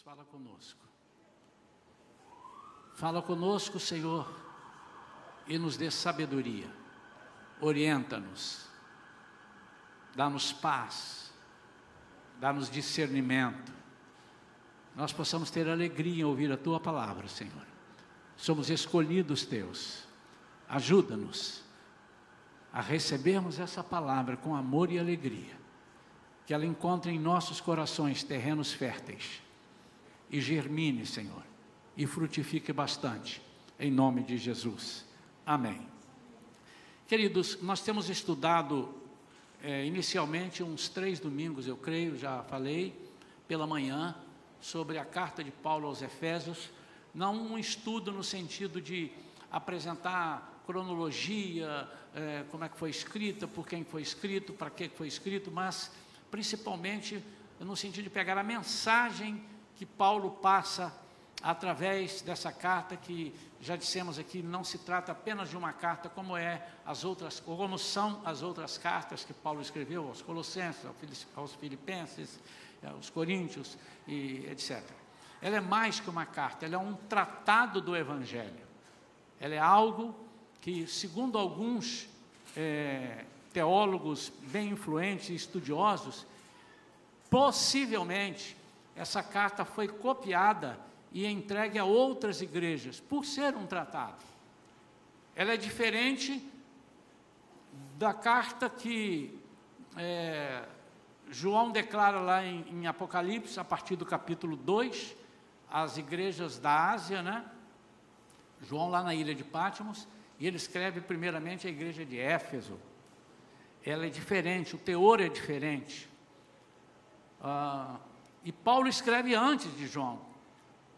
Fala conosco. Fala conosco, Senhor, e nos dê sabedoria. Orienta-nos. Dá-nos paz. Dá-nos discernimento. Nós possamos ter alegria em ouvir a tua palavra, Senhor. Somos escolhidos teus. Ajuda-nos a recebermos essa palavra com amor e alegria. Que ela encontre em nossos corações terrenos férteis e germine, Senhor, e frutifique bastante, em nome de Jesus. Amém. Queridos, nós temos estudado é, inicialmente uns três domingos, eu creio, já falei, pela manhã, sobre a carta de Paulo aos Efésios, não um estudo no sentido de apresentar cronologia, é, como é que foi escrita, por quem foi escrito, para que foi escrito, mas principalmente no sentido de pegar a mensagem que Paulo passa através dessa carta que já dissemos aqui não se trata apenas de uma carta como é as outras como são as outras cartas que Paulo escreveu aos Colossenses, aos Filipenses, aos Coríntios e etc. Ela é mais que uma carta, ela é um tratado do Evangelho. Ela é algo que, segundo alguns é, teólogos bem influentes e estudiosos, possivelmente essa carta foi copiada e entregue a outras igrejas, por ser um tratado. Ela é diferente da carta que é, João declara lá em, em, Apocalipse, a partir do capítulo 2, às igrejas da Ásia, né? João lá na ilha de Patmos, e ele escreve primeiramente a igreja de Éfeso. Ela é diferente, o teor é diferente. Ah, e Paulo escreve antes de João.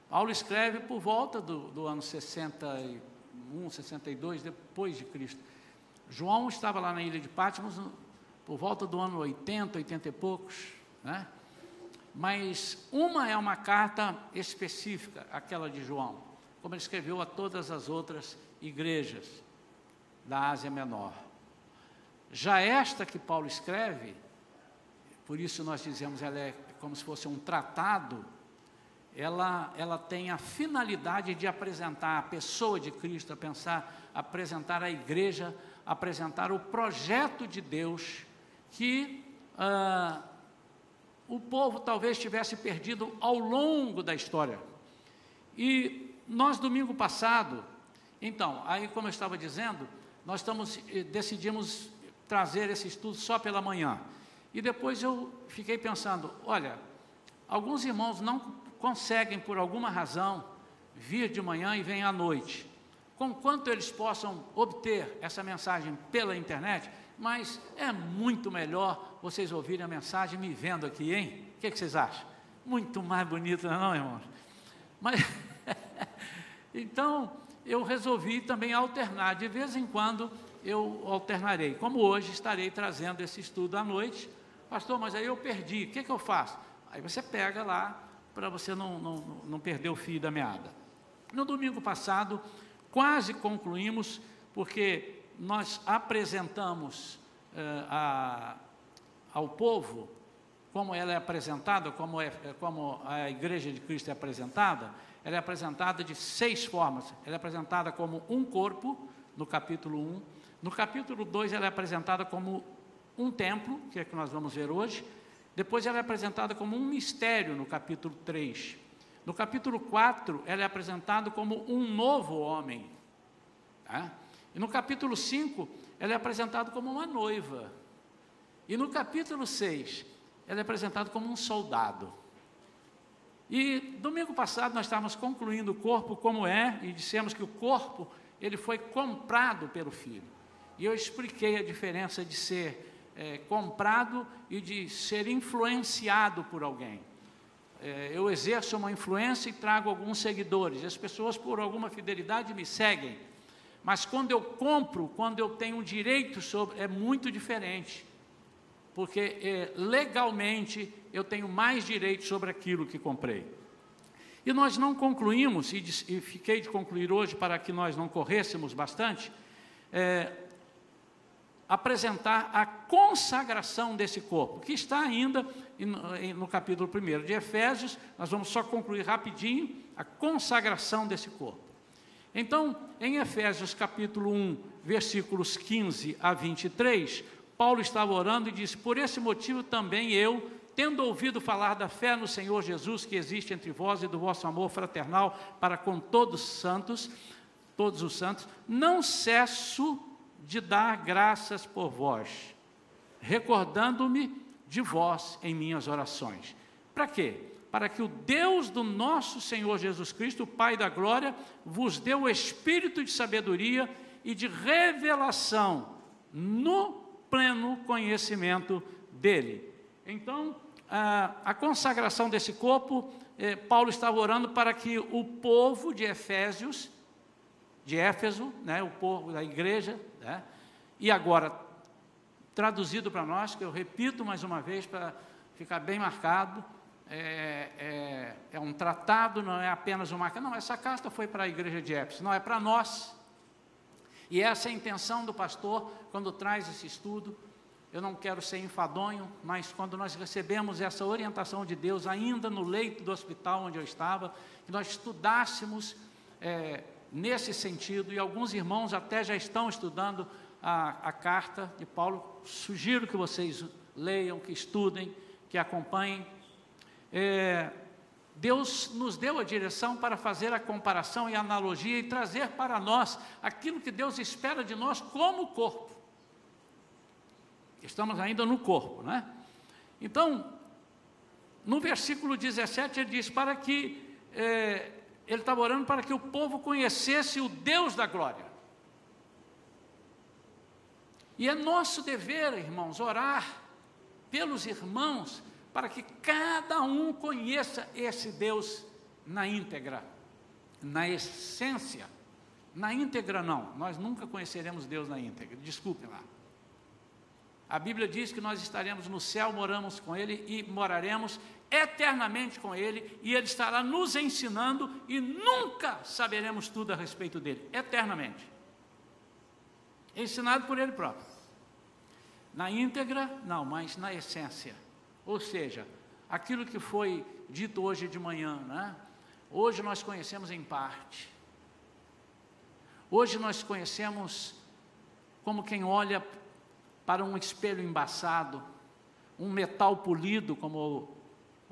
Paulo escreve por volta do, do ano 61, 62, depois de Cristo. João estava lá na ilha de Patmos por volta do ano 80, 80 e poucos, né? Mas uma é uma carta específica, aquela de João, como ele escreveu a todas as outras igrejas da Ásia Menor. Já esta que Paulo escreve, por isso nós dizemos ela é como se fosse um tratado, ela, ela tem a finalidade de apresentar a pessoa de Cristo, a pensar, apresentar a igreja, apresentar o projeto de Deus que ah, o povo talvez tivesse perdido ao longo da história. E nós, domingo passado, então, aí como eu estava dizendo, nós estamos, eh, decidimos trazer esse estudo só pela manhã. E depois eu fiquei pensando: olha, alguns irmãos não conseguem, por alguma razão, vir de manhã e vêm à noite. Com quanto eles possam obter essa mensagem pela internet, mas é muito melhor vocês ouvirem a mensagem me vendo aqui, hein? O que, que vocês acham? Muito mais bonito, não, é irmãos? Mas, então, eu resolvi também alternar. De vez em quando eu alternarei. Como hoje estarei trazendo esse estudo à noite, Pastor, mas aí eu perdi, o que, que eu faço? Aí você pega lá para você não, não, não perder o fio da meada. No domingo passado, quase concluímos, porque nós apresentamos eh, a, ao povo como ela é apresentada, como, é, como a Igreja de Cristo é apresentada, ela é apresentada de seis formas. Ela é apresentada como um corpo, no capítulo 1. No capítulo 2, ela é apresentada como um templo, que é que nós vamos ver hoje. Depois ela é apresentada como um mistério no capítulo 3. No capítulo 4, ela é apresentada como um novo homem. Tá? E no capítulo 5, ela é apresentada como uma noiva. E no capítulo 6, ela é apresentada como um soldado. E domingo passado nós estávamos concluindo o corpo como é e dissemos que o corpo ele foi comprado pelo filho. E eu expliquei a diferença de ser é, comprado e de ser influenciado por alguém. É, eu exerço uma influência e trago alguns seguidores. As pessoas, por alguma fidelidade, me seguem. Mas quando eu compro, quando eu tenho direito sobre, é muito diferente. Porque é, legalmente eu tenho mais direito sobre aquilo que comprei. E nós não concluímos, e, e fiquei de concluir hoje para que nós não corrêssemos bastante, é, apresentar a consagração desse corpo, que está ainda no capítulo 1 de Efésios, nós vamos só concluir rapidinho a consagração desse corpo. Então, em Efésios capítulo 1, versículos 15 a 23, Paulo estava orando e disse: Por esse motivo também eu, tendo ouvido falar da fé no Senhor Jesus que existe entre vós e do vosso amor fraternal para com todos os santos, todos os santos, não cesso de dar graças por vós, recordando-me de vós em minhas orações. Para quê? Para que o Deus do nosso Senhor Jesus Cristo, Pai da glória, vos dê o espírito de sabedoria e de revelação no pleno conhecimento dele. Então, a, a consagração desse corpo, eh, Paulo estava orando para que o povo de Efésios, de Éfeso, né, o povo da igreja, né, e agora traduzido para nós, que eu repito mais uma vez para ficar bem marcado, é, é, é, um tratado, não é apenas uma carta. Não, essa carta foi para a igreja de Éfeso, não, é para nós. E essa é a intenção do pastor quando traz esse estudo. Eu não quero ser enfadonho, mas quando nós recebemos essa orientação de Deus, ainda no leito do hospital onde eu estava, que nós estudássemos é, nesse sentido, e alguns irmãos até já estão estudando a, a carta de Paulo. Sugiro que vocês leiam, que estudem, que acompanhem. É, Deus nos deu a direção para fazer a comparação e a analogia e trazer para nós aquilo que Deus espera de nós como corpo. Estamos ainda no corpo, né? Então, no versículo 17 ele diz: para que é, ele estava orando para que o povo conhecesse o Deus da glória. E é nosso dever, irmãos, orar pelos irmãos para que cada um conheça esse Deus na íntegra, na essência. Na íntegra, não, nós nunca conheceremos Deus na íntegra, desculpem lá. A Bíblia diz que nós estaremos no céu, moramos com Ele e moraremos eternamente com Ele, e Ele estará nos ensinando e nunca saberemos tudo a respeito dele, eternamente. Ensinado por Ele próprio. Na íntegra, não, mas na essência. Ou seja, aquilo que foi dito hoje de manhã, né? Hoje nós conhecemos em parte. Hoje nós conhecemos como quem olha para um espelho embaçado, um metal polido, como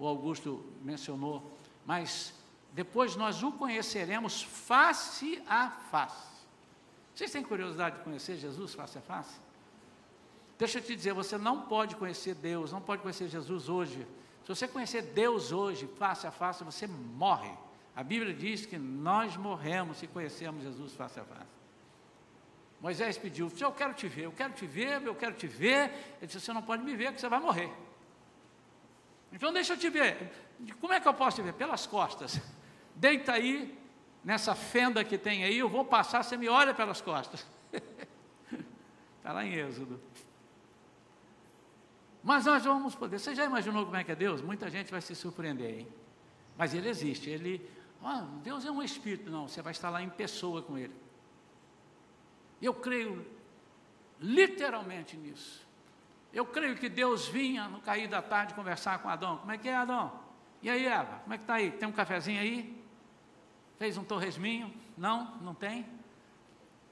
o Augusto mencionou, mas depois nós o conheceremos face a face. Vocês têm curiosidade de conhecer Jesus face a face? Deixa eu te dizer, você não pode conhecer Deus, não pode conhecer Jesus hoje. Se você conhecer Deus hoje, face a face, você morre. A Bíblia diz que nós morremos se conhecermos Jesus face a face. Moisés pediu, eu quero te ver, eu quero te ver, eu quero te ver. Ele disse, você não pode me ver, porque você vai morrer. Então deixa eu te ver. Como é que eu posso te ver? Pelas costas. Deita aí, nessa fenda que tem aí, eu vou passar, você me olha pelas costas. Está lá em Êxodo. Mas nós vamos poder. Você já imaginou como é que é Deus? Muita gente vai se surpreender, hein? Mas ele existe. Ele, ah, Deus é um espírito. Não, você vai estar lá em pessoa com ele. Eu creio literalmente nisso. Eu creio que Deus vinha no cair da tarde conversar com Adão. Como é que é, Adão? E aí, Eva? Como é que está aí? Tem um cafezinho aí? Fez um torresminho? Não? Não tem?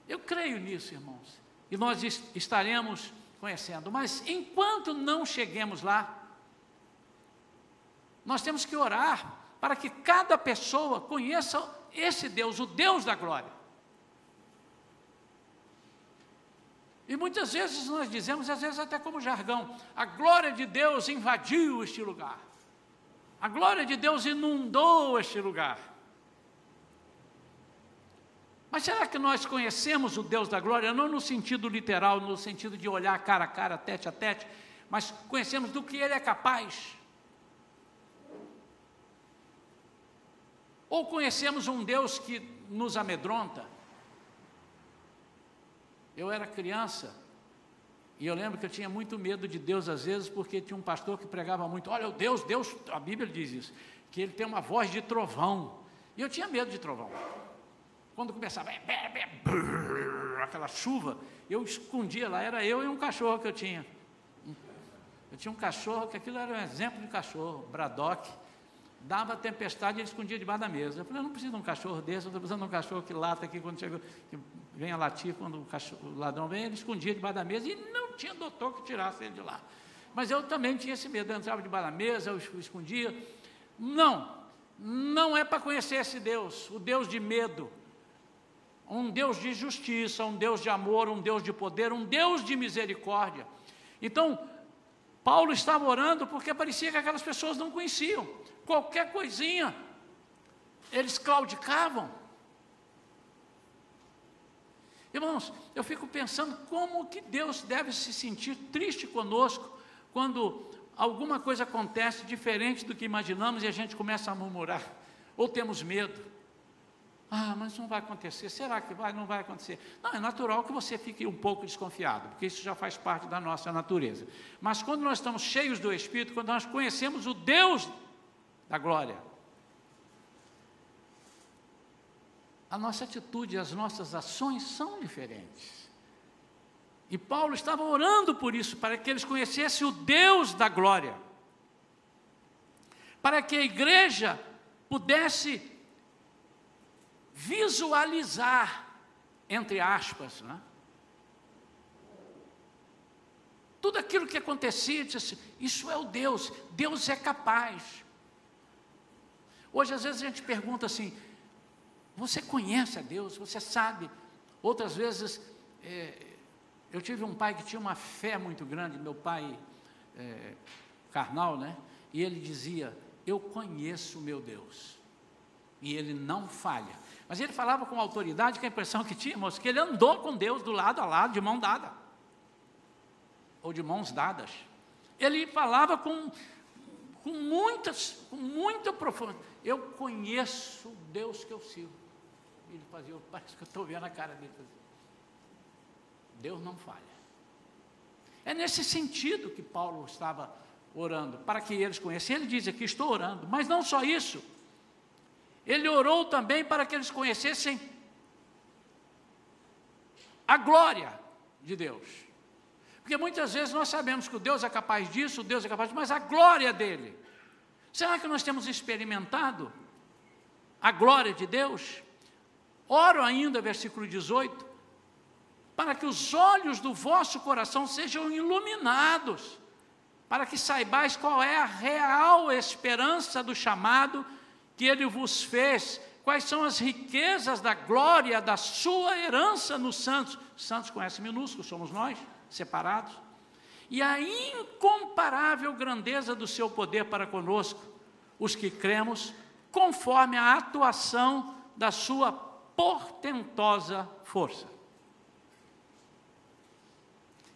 Eu creio nisso, irmãos. E nós estaremos conhecendo. Mas enquanto não cheguemos lá, nós temos que orar para que cada pessoa conheça esse Deus, o Deus da glória. E muitas vezes nós dizemos, às vezes até como jargão, a glória de Deus invadiu este lugar. A glória de Deus inundou este lugar. Mas será que nós conhecemos o Deus da glória, não no sentido literal, no sentido de olhar cara a cara, tete a tete, mas conhecemos do que Ele é capaz? Ou conhecemos um Deus que nos amedronta? Eu era criança e eu lembro que eu tinha muito medo de Deus às vezes, porque tinha um pastor que pregava muito: olha, o Deus, Deus, a Bíblia diz isso, que ele tem uma voz de trovão. E eu tinha medo de trovão. Quando começava, aquela chuva, eu escondia lá, era eu e um cachorro que eu tinha. Eu tinha um cachorro, que aquilo era um exemplo de cachorro, Braddock, dava tempestade e ele escondia debaixo da mesa. Eu falei, eu não preciso de um cachorro desse, eu estou precisando de um cachorro que lata aqui quando chega, que vem a latir, quando o, cachorro, o ladrão vem, ele escondia debaixo da mesa e não tinha doutor que tirasse ele de lá. Mas eu também tinha esse medo, eu entrava debaixo da mesa, eu escondia. Não, não é para conhecer esse Deus, o Deus de medo, um Deus de justiça, um Deus de amor, um Deus de poder, um Deus de misericórdia. Então, Paulo estava orando porque parecia que aquelas pessoas não conheciam. Qualquer coisinha, eles claudicavam. Irmãos, eu fico pensando como que Deus deve se sentir triste conosco quando alguma coisa acontece diferente do que imaginamos e a gente começa a murmurar, ou temos medo. Ah, mas não vai acontecer. Será que vai? Não vai acontecer. Não, é natural que você fique um pouco desconfiado, porque isso já faz parte da nossa natureza. Mas quando nós estamos cheios do Espírito, quando nós conhecemos o Deus da glória, a nossa atitude, as nossas ações são diferentes. E Paulo estava orando por isso, para que eles conhecessem o Deus da glória, para que a igreja pudesse visualizar, entre aspas, né? tudo aquilo que acontecia, disse, isso é o Deus, Deus é capaz. Hoje, às vezes, a gente pergunta assim: você conhece a Deus, você sabe? Outras vezes, é, eu tive um pai que tinha uma fé muito grande, meu pai é, carnal, né? E ele dizia: Eu conheço meu Deus, e ele não falha. Mas ele falava com autoridade, que a impressão que tínhamos, que ele andou com Deus do lado a lado, de mão dada. Ou de mãos dadas. Ele falava com, com muitas, com muita profundidade. Eu conheço o Deus que eu sigo. Ele fazia, parece que eu estou vendo a cara dele. Deus não falha. É nesse sentido que Paulo estava orando, para que eles conhecessem. Ele diz aqui: estou orando, mas não só isso. Ele orou também para que eles conhecessem a glória de Deus. Porque muitas vezes nós sabemos que o Deus é capaz disso, Deus é capaz disso, mas a glória dele. Será que nós temos experimentado a glória de Deus? Oro ainda, versículo 18, para que os olhos do vosso coração sejam iluminados, para que saibais qual é a real esperança do chamado que ele vos fez, quais são as riquezas da glória da sua herança nos santos. Santos conhece minúsculo, somos nós, separados. E a incomparável grandeza do seu poder para conosco, os que cremos, conforme a atuação da sua portentosa força.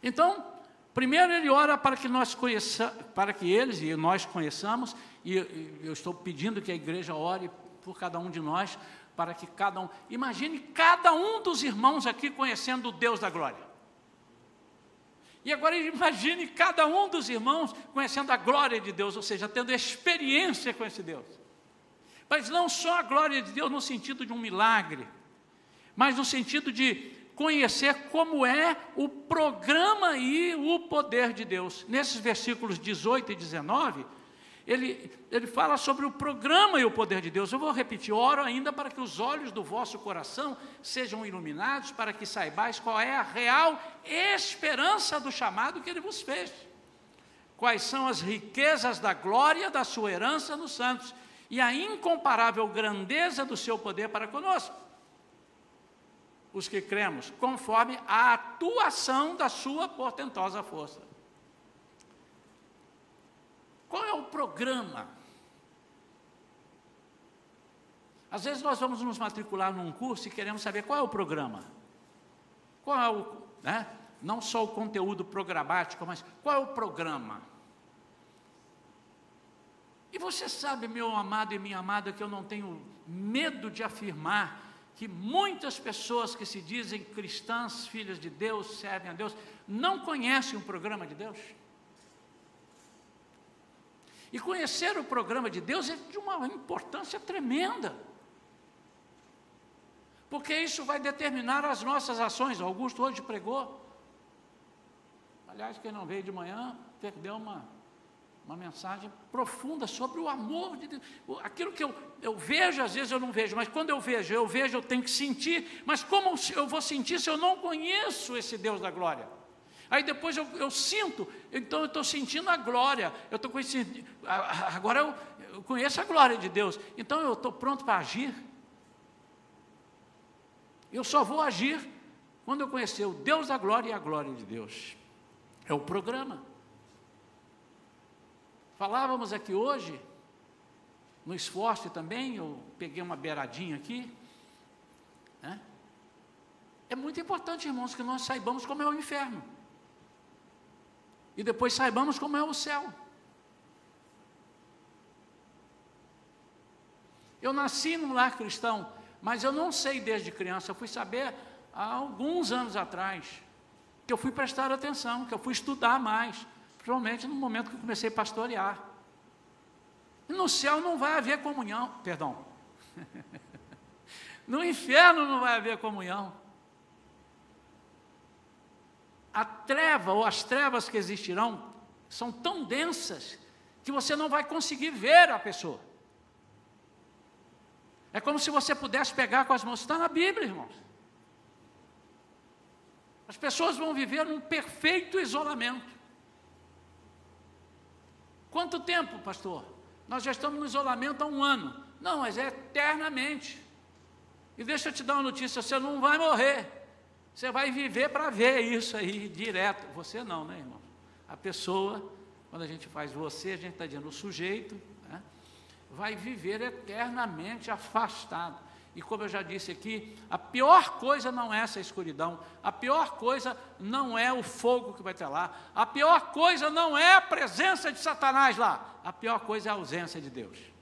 Então, primeiro ele ora para que nós conheça, para que eles e nós conheçamos e eu estou pedindo que a igreja ore por cada um de nós, para que cada um. Imagine cada um dos irmãos aqui conhecendo o Deus da glória. E agora imagine cada um dos irmãos conhecendo a glória de Deus, ou seja, tendo experiência com esse Deus. Mas não só a glória de Deus no sentido de um milagre, mas no sentido de conhecer como é o programa e o poder de Deus. Nesses versículos 18 e 19, ele, ele fala sobre o programa e o poder de Deus. Eu vou repetir: oro ainda para que os olhos do vosso coração sejam iluminados, para que saibais qual é a real esperança do chamado que ele vos fez. Quais são as riquezas da glória da sua herança nos santos e a incomparável grandeza do seu poder para conosco. Os que cremos, conforme a atuação da sua portentosa força. Qual é o programa? Às vezes nós vamos nos matricular num curso e queremos saber qual é o programa. Qual é né? Não só o conteúdo programático, mas qual é o programa? E você sabe, meu amado e minha amada, que eu não tenho medo de afirmar que muitas pessoas que se dizem cristãs, filhas de Deus, servem a Deus, não conhecem o programa de Deus. E conhecer o programa de Deus é de uma importância tremenda. porque isso vai determinar as nossas ações. Augusto hoje pregou. Aliás, quem não veio de manhã perdeu uma, uma mensagem profunda sobre o amor de Deus. Aquilo que eu, eu vejo, às vezes eu não vejo, mas quando eu vejo, eu vejo, eu tenho que sentir. Mas como eu vou sentir se eu não conheço esse Deus da glória? Aí depois eu, eu sinto, então eu estou sentindo a glória, eu estou conhecendo, agora eu, eu conheço a glória de Deus, então eu estou pronto para agir. Eu só vou agir quando eu conhecer o Deus da glória e a glória de Deus. É o programa. Falávamos aqui hoje, no esforço também, eu peguei uma beiradinha aqui. Né? É muito importante, irmãos, que nós saibamos como é o inferno. E depois saibamos como é o céu. Eu nasci num lar cristão, mas eu não sei desde criança, eu fui saber há alguns anos atrás, que eu fui prestar atenção, que eu fui estudar mais, principalmente no momento que eu comecei a pastorear. No céu não vai haver comunhão, perdão. no inferno não vai haver comunhão. A treva ou as trevas que existirão são tão densas que você não vai conseguir ver a pessoa. É como se você pudesse pegar com as mãos, está na Bíblia, irmãos. As pessoas vão viver num perfeito isolamento. Quanto tempo, pastor? Nós já estamos no isolamento há um ano. Não, mas é eternamente. E deixa eu te dar uma notícia: você não vai morrer. Você vai viver para ver isso aí direto. Você não, né, irmão? A pessoa, quando a gente faz você, a gente está dizendo o sujeito, né, vai viver eternamente afastado. E como eu já disse aqui, a pior coisa não é essa escuridão, a pior coisa não é o fogo que vai ter lá, a pior coisa não é a presença de Satanás lá, a pior coisa é a ausência de Deus.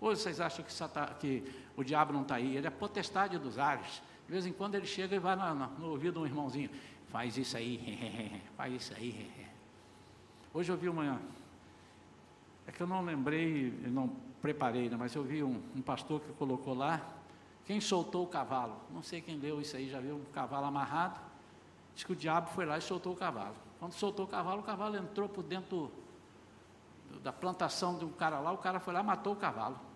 Hoje vocês acham que, que o diabo não está aí, ele é potestade dos ares. De vez em quando ele chega e vai no, no, no ouvido de um irmãozinho, faz isso aí, faz isso aí. Hoje eu vi uma, é que eu não lembrei, não preparei, né, mas eu vi um, um, pastor que colocou lá, quem soltou o cavalo? Não sei quem leu isso aí, já viu um cavalo amarrado? Diz que o diabo foi lá e soltou o cavalo. Quando soltou o cavalo, o cavalo entrou por dentro da plantação de um cara lá, o cara foi lá e matou o cavalo.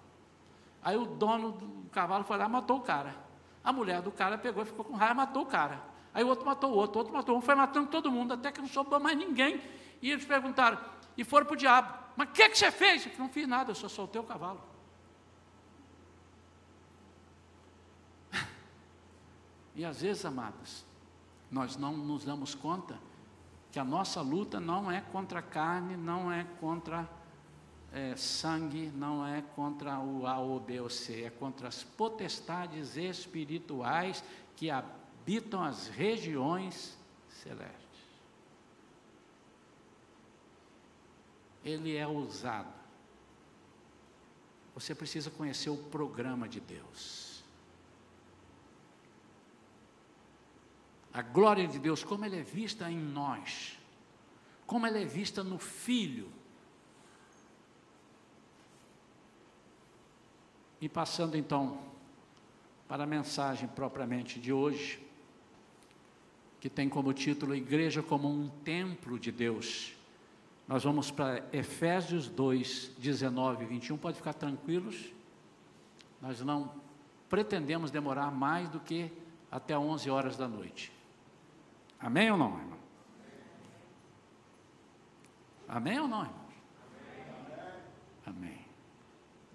Aí o dono do cavalo foi lá e matou o cara. A mulher do cara pegou e ficou com raiva e matou o cara. Aí o outro matou o outro, o outro matou um, foi matando todo mundo, até que não sobrou mais ninguém. E eles perguntaram, e foram para o diabo. Mas o que, que você fez? Eu não fiz nada, eu só soltei o cavalo. E às vezes, amados, nós não nos damos conta que a nossa luta não é contra a carne, não é contra é, sangue, não é contra o A, O, B ou C, é contra as potestades espirituais que habitam as regiões celestes. ele é ousado. Você precisa conhecer o programa de Deus. A glória de Deus, como ela é vista em nós, como ela é vista no Filho. E passando então para a mensagem propriamente de hoje, que tem como título Igreja como um templo de Deus. Nós vamos para Efésios 2, 19 e 21. Pode ficar tranquilos. Nós não pretendemos demorar mais do que até 11 horas da noite. Amém ou não, irmão? Amém ou não, irmão? Amém.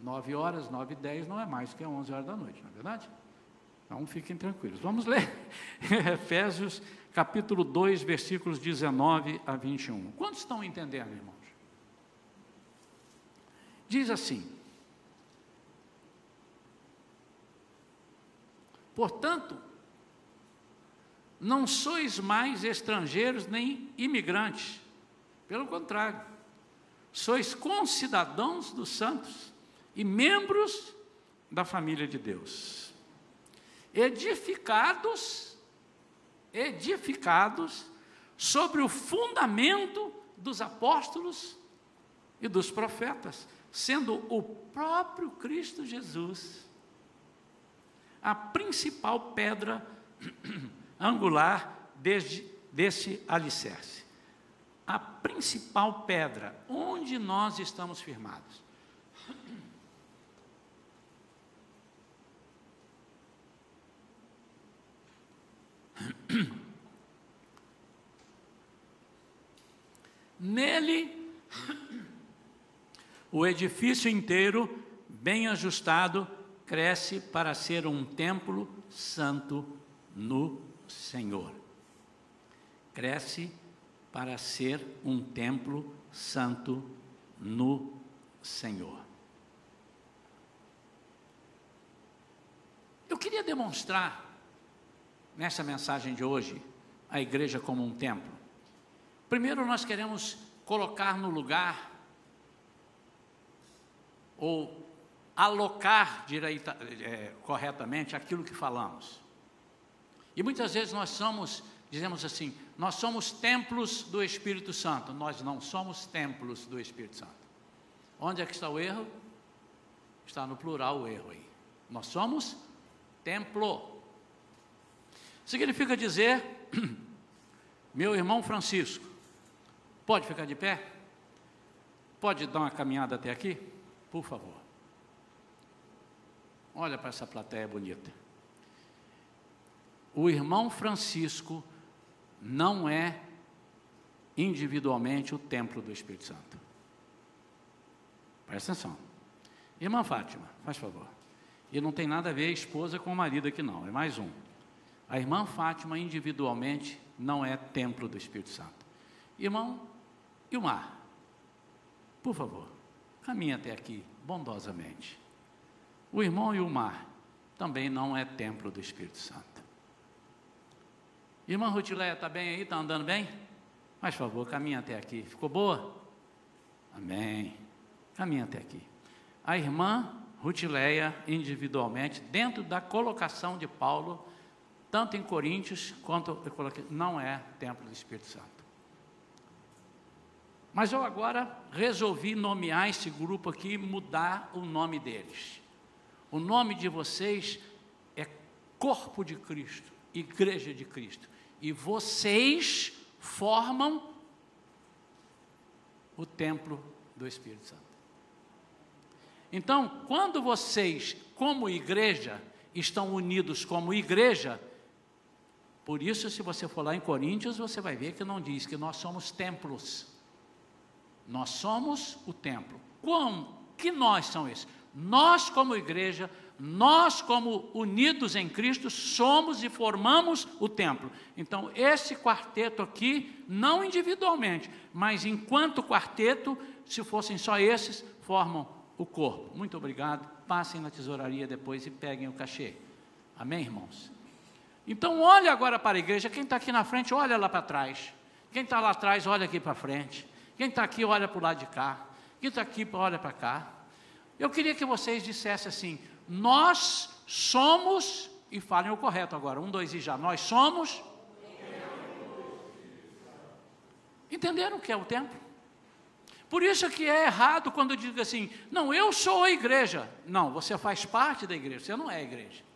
9 horas, 9 e 10 não é mais que 11 horas da noite, não é verdade? Então fiquem tranquilos. Vamos ler Efésios capítulo 2, versículos 19 a 21. Quantos estão entendendo, irmãos? Diz assim: Portanto, não sois mais estrangeiros nem imigrantes, pelo contrário, sois concidadãos dos santos e membros da família de Deus, edificados edificados sobre o fundamento dos apóstolos e dos profetas, sendo o próprio Cristo Jesus a principal pedra angular desde, desse alicerce. A principal pedra, onde nós estamos firmados. Nele, o edifício inteiro, bem ajustado, cresce para ser um templo santo no Senhor. Cresce para ser um templo santo no Senhor. Eu queria demonstrar nessa mensagem de hoje a igreja como um templo. Primeiro, nós queremos colocar no lugar ou alocar direita, é, corretamente aquilo que falamos. E muitas vezes nós somos, dizemos assim, nós somos templos do Espírito Santo. Nós não somos templos do Espírito Santo. Onde é que está o erro? Está no plural o erro aí. Nós somos templo. Significa dizer, meu irmão Francisco, pode ficar de pé? Pode dar uma caminhada até aqui? Por favor. Olha para essa plateia bonita. O irmão Francisco não é individualmente o templo do Espírito Santo. Presta atenção. Irmã Fátima, faz favor. E não tem nada a ver a esposa com o marido aqui, não, é mais um. A irmã Fátima, individualmente, não é templo do Espírito Santo. Irmão Ilmar, por favor, caminhe até aqui, bondosamente. O irmão e o mar também não é templo do Espírito Santo. Irmã Rutileia, está bem aí? Está andando bem? Faz favor, caminha até aqui. Ficou boa? Amém. Caminha até aqui. A irmã Rutileia, individualmente, dentro da colocação de Paulo, tanto em Coríntios quanto eu coloquei, não é templo do Espírito Santo. Mas eu agora resolvi nomear esse grupo aqui, mudar o nome deles. O nome de vocês é corpo de Cristo, igreja de Cristo. E vocês formam o templo do Espírito Santo. Então, quando vocês, como igreja, estão unidos como igreja, por isso, se você for lá em Coríntios, você vai ver que não diz que nós somos templos. Nós somos o templo. Como que nós são esses? Nós, como igreja, nós, como unidos em Cristo, somos e formamos o templo. Então, esse quarteto aqui, não individualmente, mas enquanto quarteto, se fossem só esses, formam o corpo. Muito obrigado. Passem na tesouraria depois e peguem o cachê. Amém, irmãos? Então, olhe agora para a igreja. Quem está aqui na frente, olha lá para trás. Quem está lá atrás, olha aqui para frente. Quem está aqui, olha para o lado de cá. Quem está aqui, olha para cá. Eu queria que vocês dissessem assim: nós somos, e falem o correto agora, um, dois e já, nós somos. Entenderam o que é o templo? Por isso que é errado quando diz assim, não, eu sou a igreja. Não, você faz parte da igreja, você não é a igreja.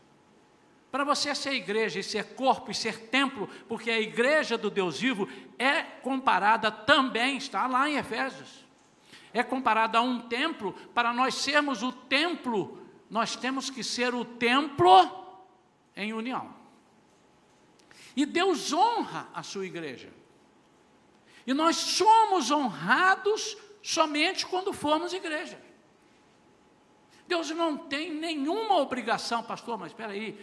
Para você ser igreja e ser corpo e ser templo, porque a igreja do Deus vivo é comparada também, está lá em Efésios é comparada a um templo, para nós sermos o templo, nós temos que ser o templo em união. E Deus honra a sua igreja. E nós somos honrados somente quando formos igreja. Deus não tem nenhuma obrigação, pastor, mas espera aí,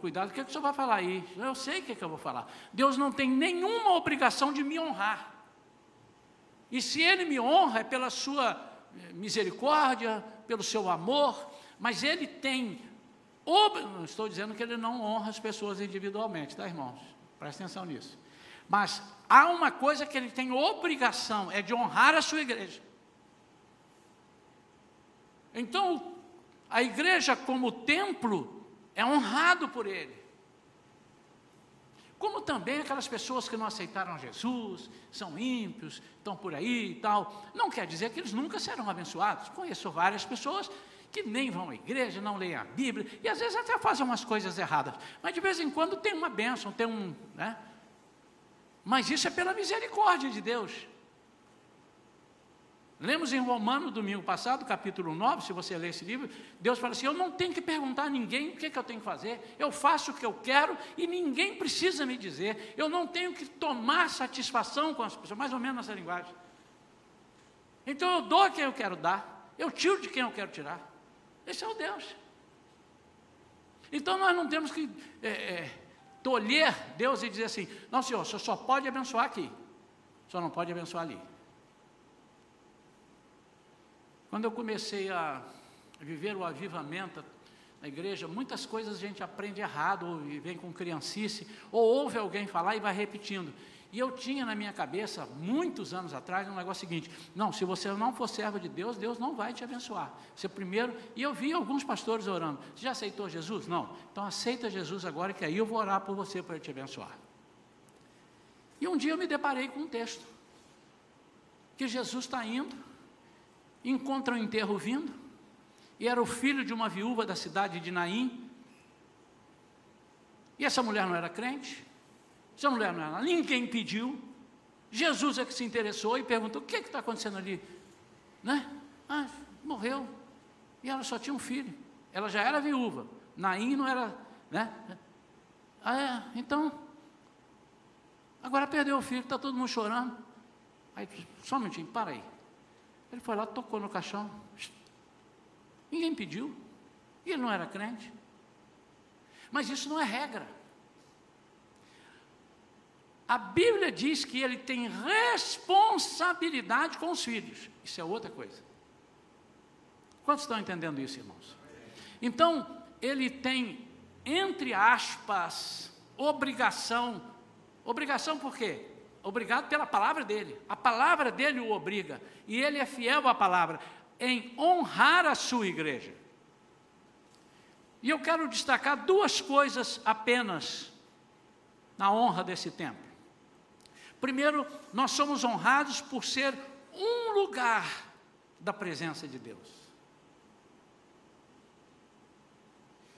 cuidado, o que, é que o senhor vai falar aí? Eu sei o que, é que eu vou falar. Deus não tem nenhuma obrigação de me honrar. E se Ele me honra é pela sua eh, misericórdia, pelo seu amor, mas Ele tem. Não estou dizendo que Ele não honra as pessoas individualmente, tá, irmãos? Presta atenção nisso. Mas há uma coisa que Ele tem obrigação, é de honrar a sua igreja. Então, a igreja como templo é honrado por Ele. Como também aquelas pessoas que não aceitaram Jesus, são ímpios, estão por aí e tal. Não quer dizer que eles nunca serão abençoados. Conheço várias pessoas que nem vão à igreja, não leem a Bíblia, e às vezes até fazem umas coisas erradas. Mas de vez em quando tem uma bênção, tem um. Né? Mas isso é pela misericórdia de Deus. Lemos em Romano, domingo passado, capítulo 9, se você ler esse livro, Deus fala assim: Eu não tenho que perguntar a ninguém o que, é que eu tenho que fazer, eu faço o que eu quero e ninguém precisa me dizer, eu não tenho que tomar satisfação com as pessoas, mais ou menos nessa linguagem. Então eu dou a quem eu quero dar, eu tiro de quem eu quero tirar. Esse é o Deus. Então nós não temos que é, é, tolher Deus e dizer assim: Não, Senhor, o Senhor só pode abençoar aqui, só não pode abençoar ali. Quando eu comecei a viver o avivamento na igreja, muitas coisas a gente aprende errado, ou vem com criancice, ou ouve alguém falar e vai repetindo. E eu tinha na minha cabeça, muitos anos atrás, um negócio seguinte: não, se você não for servo de Deus, Deus não vai te abençoar. Você primeiro, e eu vi alguns pastores orando: você já aceitou Jesus? Não. Então aceita Jesus agora, que aí eu vou orar por você para te abençoar. E um dia eu me deparei com um texto: que Jesus está indo encontra o enterro vindo, e era o filho de uma viúva da cidade de Naim. E essa mulher não era crente, essa mulher não era, ninguém pediu. Jesus é que se interessou e perguntou: o que é está acontecendo ali? Né? Ah, morreu. E ela só tinha um filho. Ela já era viúva. Naim não era. Né? Ah, é, então. Agora perdeu o filho, está todo mundo chorando. Aí, só um minutinho, para aí. Ele foi lá, tocou no caixão. Ninguém pediu. E ele não era crente. Mas isso não é regra. A Bíblia diz que ele tem responsabilidade com os filhos. Isso é outra coisa. Quantos estão entendendo isso, irmãos? Então, ele tem, entre aspas, obrigação. Obrigação por quê? Obrigado pela palavra dele. A palavra dele o obriga. E ele é fiel à palavra em honrar a sua igreja. E eu quero destacar duas coisas apenas na honra desse templo. Primeiro, nós somos honrados por ser um lugar da presença de Deus.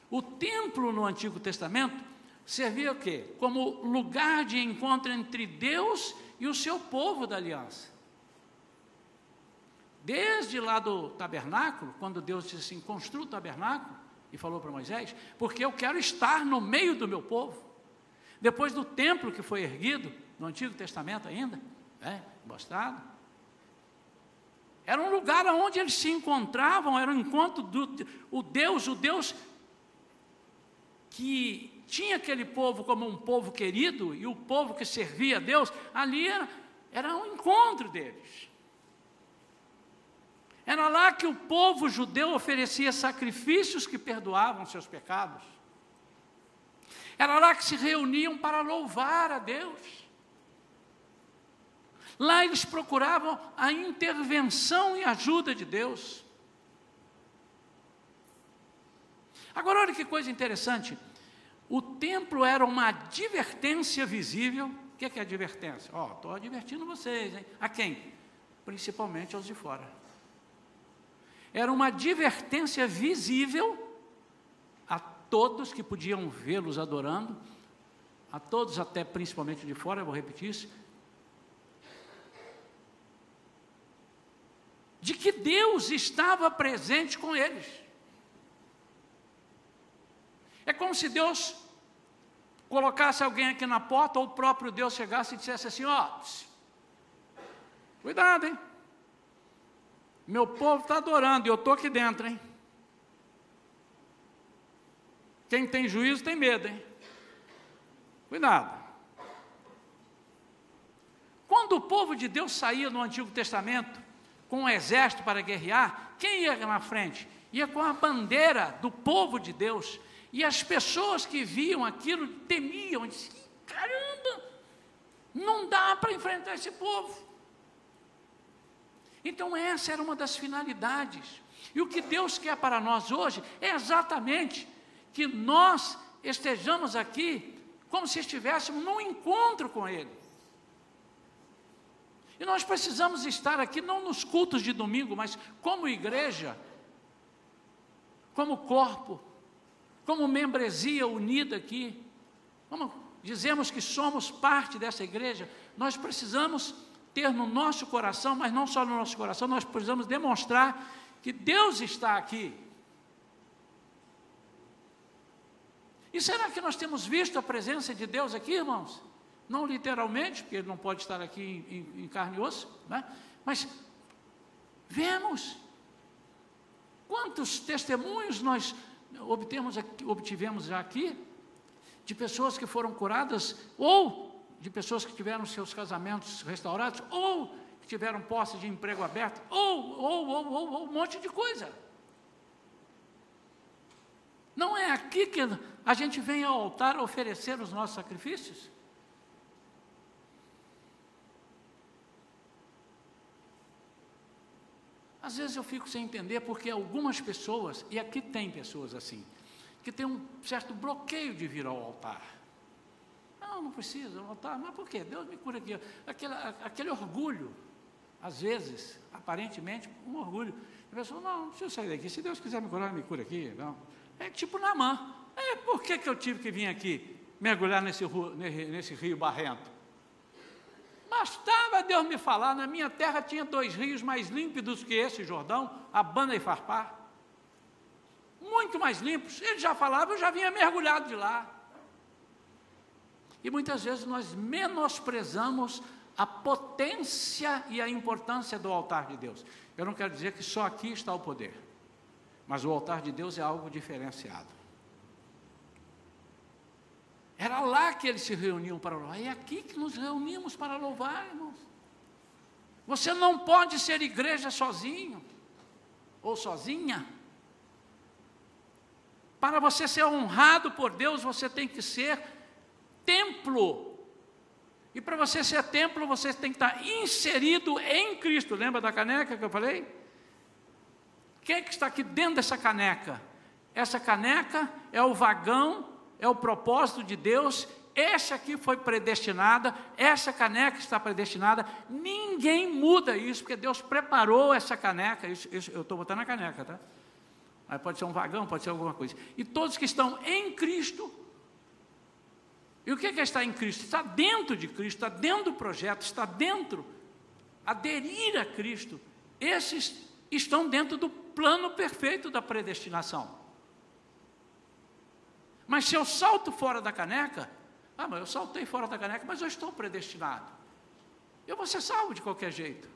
O templo no Antigo Testamento servia o quê? Como lugar de encontro entre Deus e o seu povo da aliança. Desde lá do tabernáculo, quando Deus disse assim: construa o tabernáculo, e falou para Moisés, porque eu quero estar no meio do meu povo. Depois do templo que foi erguido, no Antigo Testamento ainda, né, mostrado, era um lugar onde eles se encontravam, era um encontro do o Deus, o Deus que tinha aquele povo como um povo querido e o povo que servia a Deus, ali era, era um encontro deles. Era lá que o povo judeu oferecia sacrifícios que perdoavam seus pecados. Era lá que se reuniam para louvar a Deus. Lá eles procuravam a intervenção e ajuda de Deus. Agora, olha que coisa interessante. O templo era uma advertência visível. O que é, que é advertência? Ó, oh, estou advertindo vocês, hein? A quem? Principalmente aos de fora. Era uma advertência visível a todos que podiam vê-los adorando, a todos até principalmente de fora, eu vou repetir isso, de que Deus estava presente com eles. É como se Deus colocasse alguém aqui na porta, ou o próprio Deus chegasse e dissesse assim: ó, cuidado, hein? Meu povo está adorando e eu estou aqui dentro, hein? Quem tem juízo tem medo, hein? Cuidado. Quando o povo de Deus saía no Antigo Testamento com um exército para guerrear, quem ia na frente? Ia com a bandeira do povo de Deus. E as pessoas que viam aquilo temiam, diziam: caramba, não dá para enfrentar esse povo. Então, essa era uma das finalidades. E o que Deus quer para nós hoje é exatamente que nós estejamos aqui como se estivéssemos num encontro com Ele. E nós precisamos estar aqui não nos cultos de domingo, mas como igreja, como corpo, como membresia unida aqui, como dizemos que somos parte dessa igreja, nós precisamos ter no nosso coração, mas não só no nosso coração, nós precisamos demonstrar que Deus está aqui. E será que nós temos visto a presença de Deus aqui, irmãos? Não literalmente, porque ele não pode estar aqui em, em, em carne e osso, né? mas vemos quantos testemunhos nós obtemos, obtivemos já aqui de pessoas que foram curadas ou de pessoas que tiveram seus casamentos restaurados ou que tiveram posse de emprego aberto ou, ou, ou, ou, ou um monte de coisa. Não é aqui que a gente vem ao altar oferecer os nossos sacrifícios? Às vezes eu fico sem entender porque algumas pessoas, e aqui tem pessoas assim, que tem um certo bloqueio de vir ao altar. Não, não precisa, no altar, mas por quê? Deus me cura aqui. Aquele, aquele orgulho, às vezes, aparentemente, um orgulho. A pessoa, não, não preciso sair daqui. Se Deus quiser me curar, me cura aqui. Não. É tipo Namã. É, por que, que eu tive que vir aqui mergulhar nesse, nesse rio barrento? Bastava Deus me falar, na minha terra tinha dois rios mais límpidos que esse Jordão, Abana e Farpar. Muito mais limpos. Ele já falava, eu já vinha mergulhado de lá. E muitas vezes nós menosprezamos a potência e a importância do altar de Deus. Eu não quero dizer que só aqui está o poder. Mas o altar de Deus é algo diferenciado. Era lá que eles se reuniam para louvar. É aqui que nos reunimos para louvar, irmãos. Você não pode ser igreja sozinho ou sozinha. Para você ser honrado por Deus, você tem que ser templo. E para você ser templo, você tem que estar inserido em Cristo. Lembra da caneca que eu falei? Quem é que está aqui dentro dessa caneca? Essa caneca é o vagão, é o propósito de Deus. Essa aqui foi predestinada, essa caneca está predestinada. Ninguém muda isso, porque Deus preparou essa caneca. Isso, isso, eu estou botando a caneca, tá? Mas pode ser um vagão, pode ser alguma coisa. E todos que estão em Cristo. E o que é estar em Cristo? Está dentro de Cristo, está dentro do projeto, está dentro. Aderir a Cristo. Esses estão dentro do plano perfeito da predestinação. Mas se eu salto fora da caneca, ah, mas eu saltei fora da caneca, mas eu estou predestinado. Eu vou ser salvo de qualquer jeito.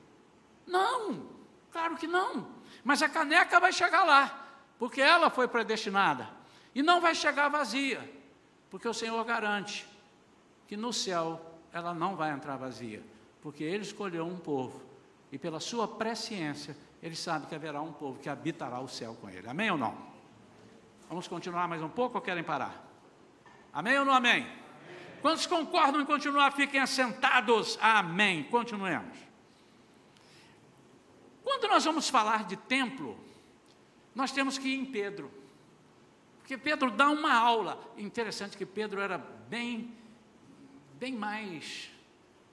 Não, claro que não. Mas a caneca vai chegar lá, porque ela foi predestinada. E não vai chegar vazia, porque o Senhor garante que no céu ela não vai entrar vazia, porque Ele escolheu um povo, e pela sua presciência, ele sabe que haverá um povo que habitará o céu com ele. Amém ou não? Vamos continuar mais um pouco ou querem parar? Amém ou não amém? amém. Quantos concordam em continuar, fiquem assentados. Amém. Continuemos. Quando nós vamos falar de templo, nós temos que ir em Pedro. Porque Pedro dá uma aula. Interessante que Pedro era bem, bem mais,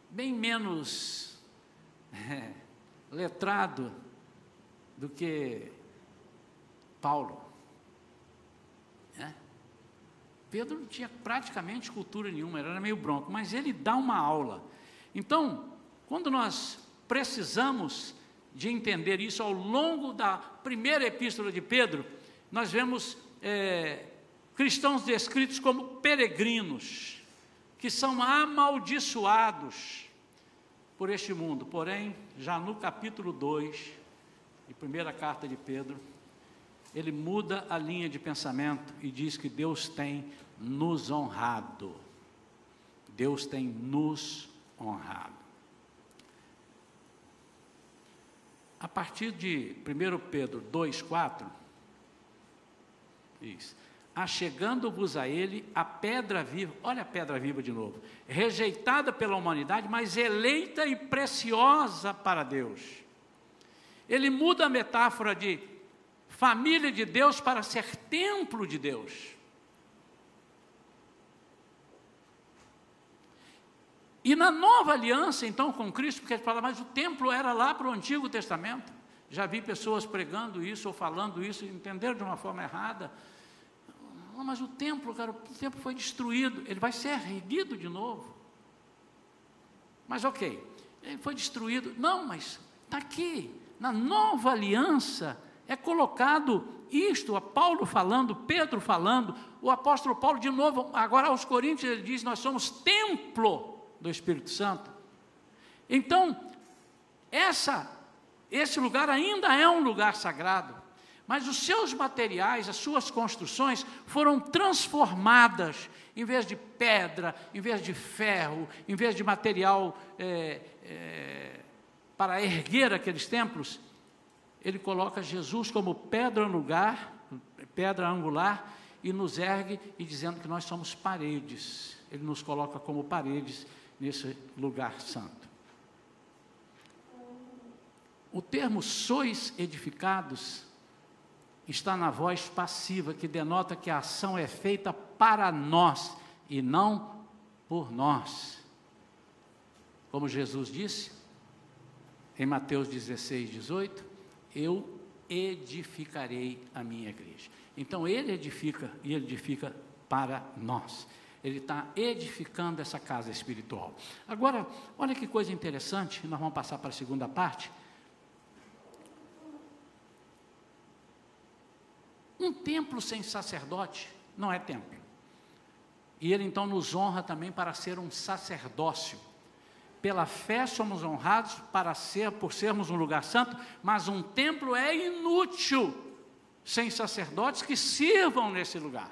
bem menos é, letrado do que Paulo. Né? Pedro não tinha praticamente cultura nenhuma, era meio bronco, mas ele dá uma aula. Então, quando nós precisamos de entender isso ao longo da primeira epístola de Pedro, nós vemos é, cristãos descritos como peregrinos, que são amaldiçoados por este mundo. Porém, já no capítulo 2, e primeira carta de Pedro, ele muda a linha de pensamento e diz que Deus tem nos honrado. Deus tem nos honrado. A partir de 1 Pedro 2,4, diz: Achegando-vos a ele a pedra viva, olha a pedra viva de novo, rejeitada pela humanidade, mas eleita e preciosa para Deus ele muda a metáfora de família de Deus para ser templo de Deus. E na nova aliança, então, com Cristo, porque ele fala, mas o templo era lá para o Antigo Testamento. Já vi pessoas pregando isso ou falando isso entenderam de uma forma errada. Não, mas o templo, cara, o templo foi destruído, ele vai ser erguido de novo. Mas ok, ele foi destruído. Não, mas está aqui, na nova aliança, é colocado isto, Paulo falando, Pedro falando, o apóstolo Paulo de novo, agora aos Coríntios ele diz: Nós somos templo do Espírito Santo. Então, essa, esse lugar ainda é um lugar sagrado, mas os seus materiais, as suas construções foram transformadas, em vez de pedra, em vez de ferro, em vez de material é, é, para erguer aqueles templos, ele coloca Jesus como pedra angular, pedra angular, e nos ergue e dizendo que nós somos paredes. Ele nos coloca como paredes nesse lugar santo. O termo sois edificados está na voz passiva, que denota que a ação é feita para nós e não por nós. Como Jesus disse em Mateus 16, 18: eu edificarei a minha igreja. Então ele edifica e ele edifica para nós. Ele está edificando essa casa espiritual. Agora, olha que coisa interessante, nós vamos passar para a segunda parte. Um templo sem sacerdote não é templo. E ele então nos honra também para ser um sacerdócio. Pela fé somos honrados para ser, por sermos um lugar santo, mas um templo é inútil sem sacerdotes que sirvam nesse lugar.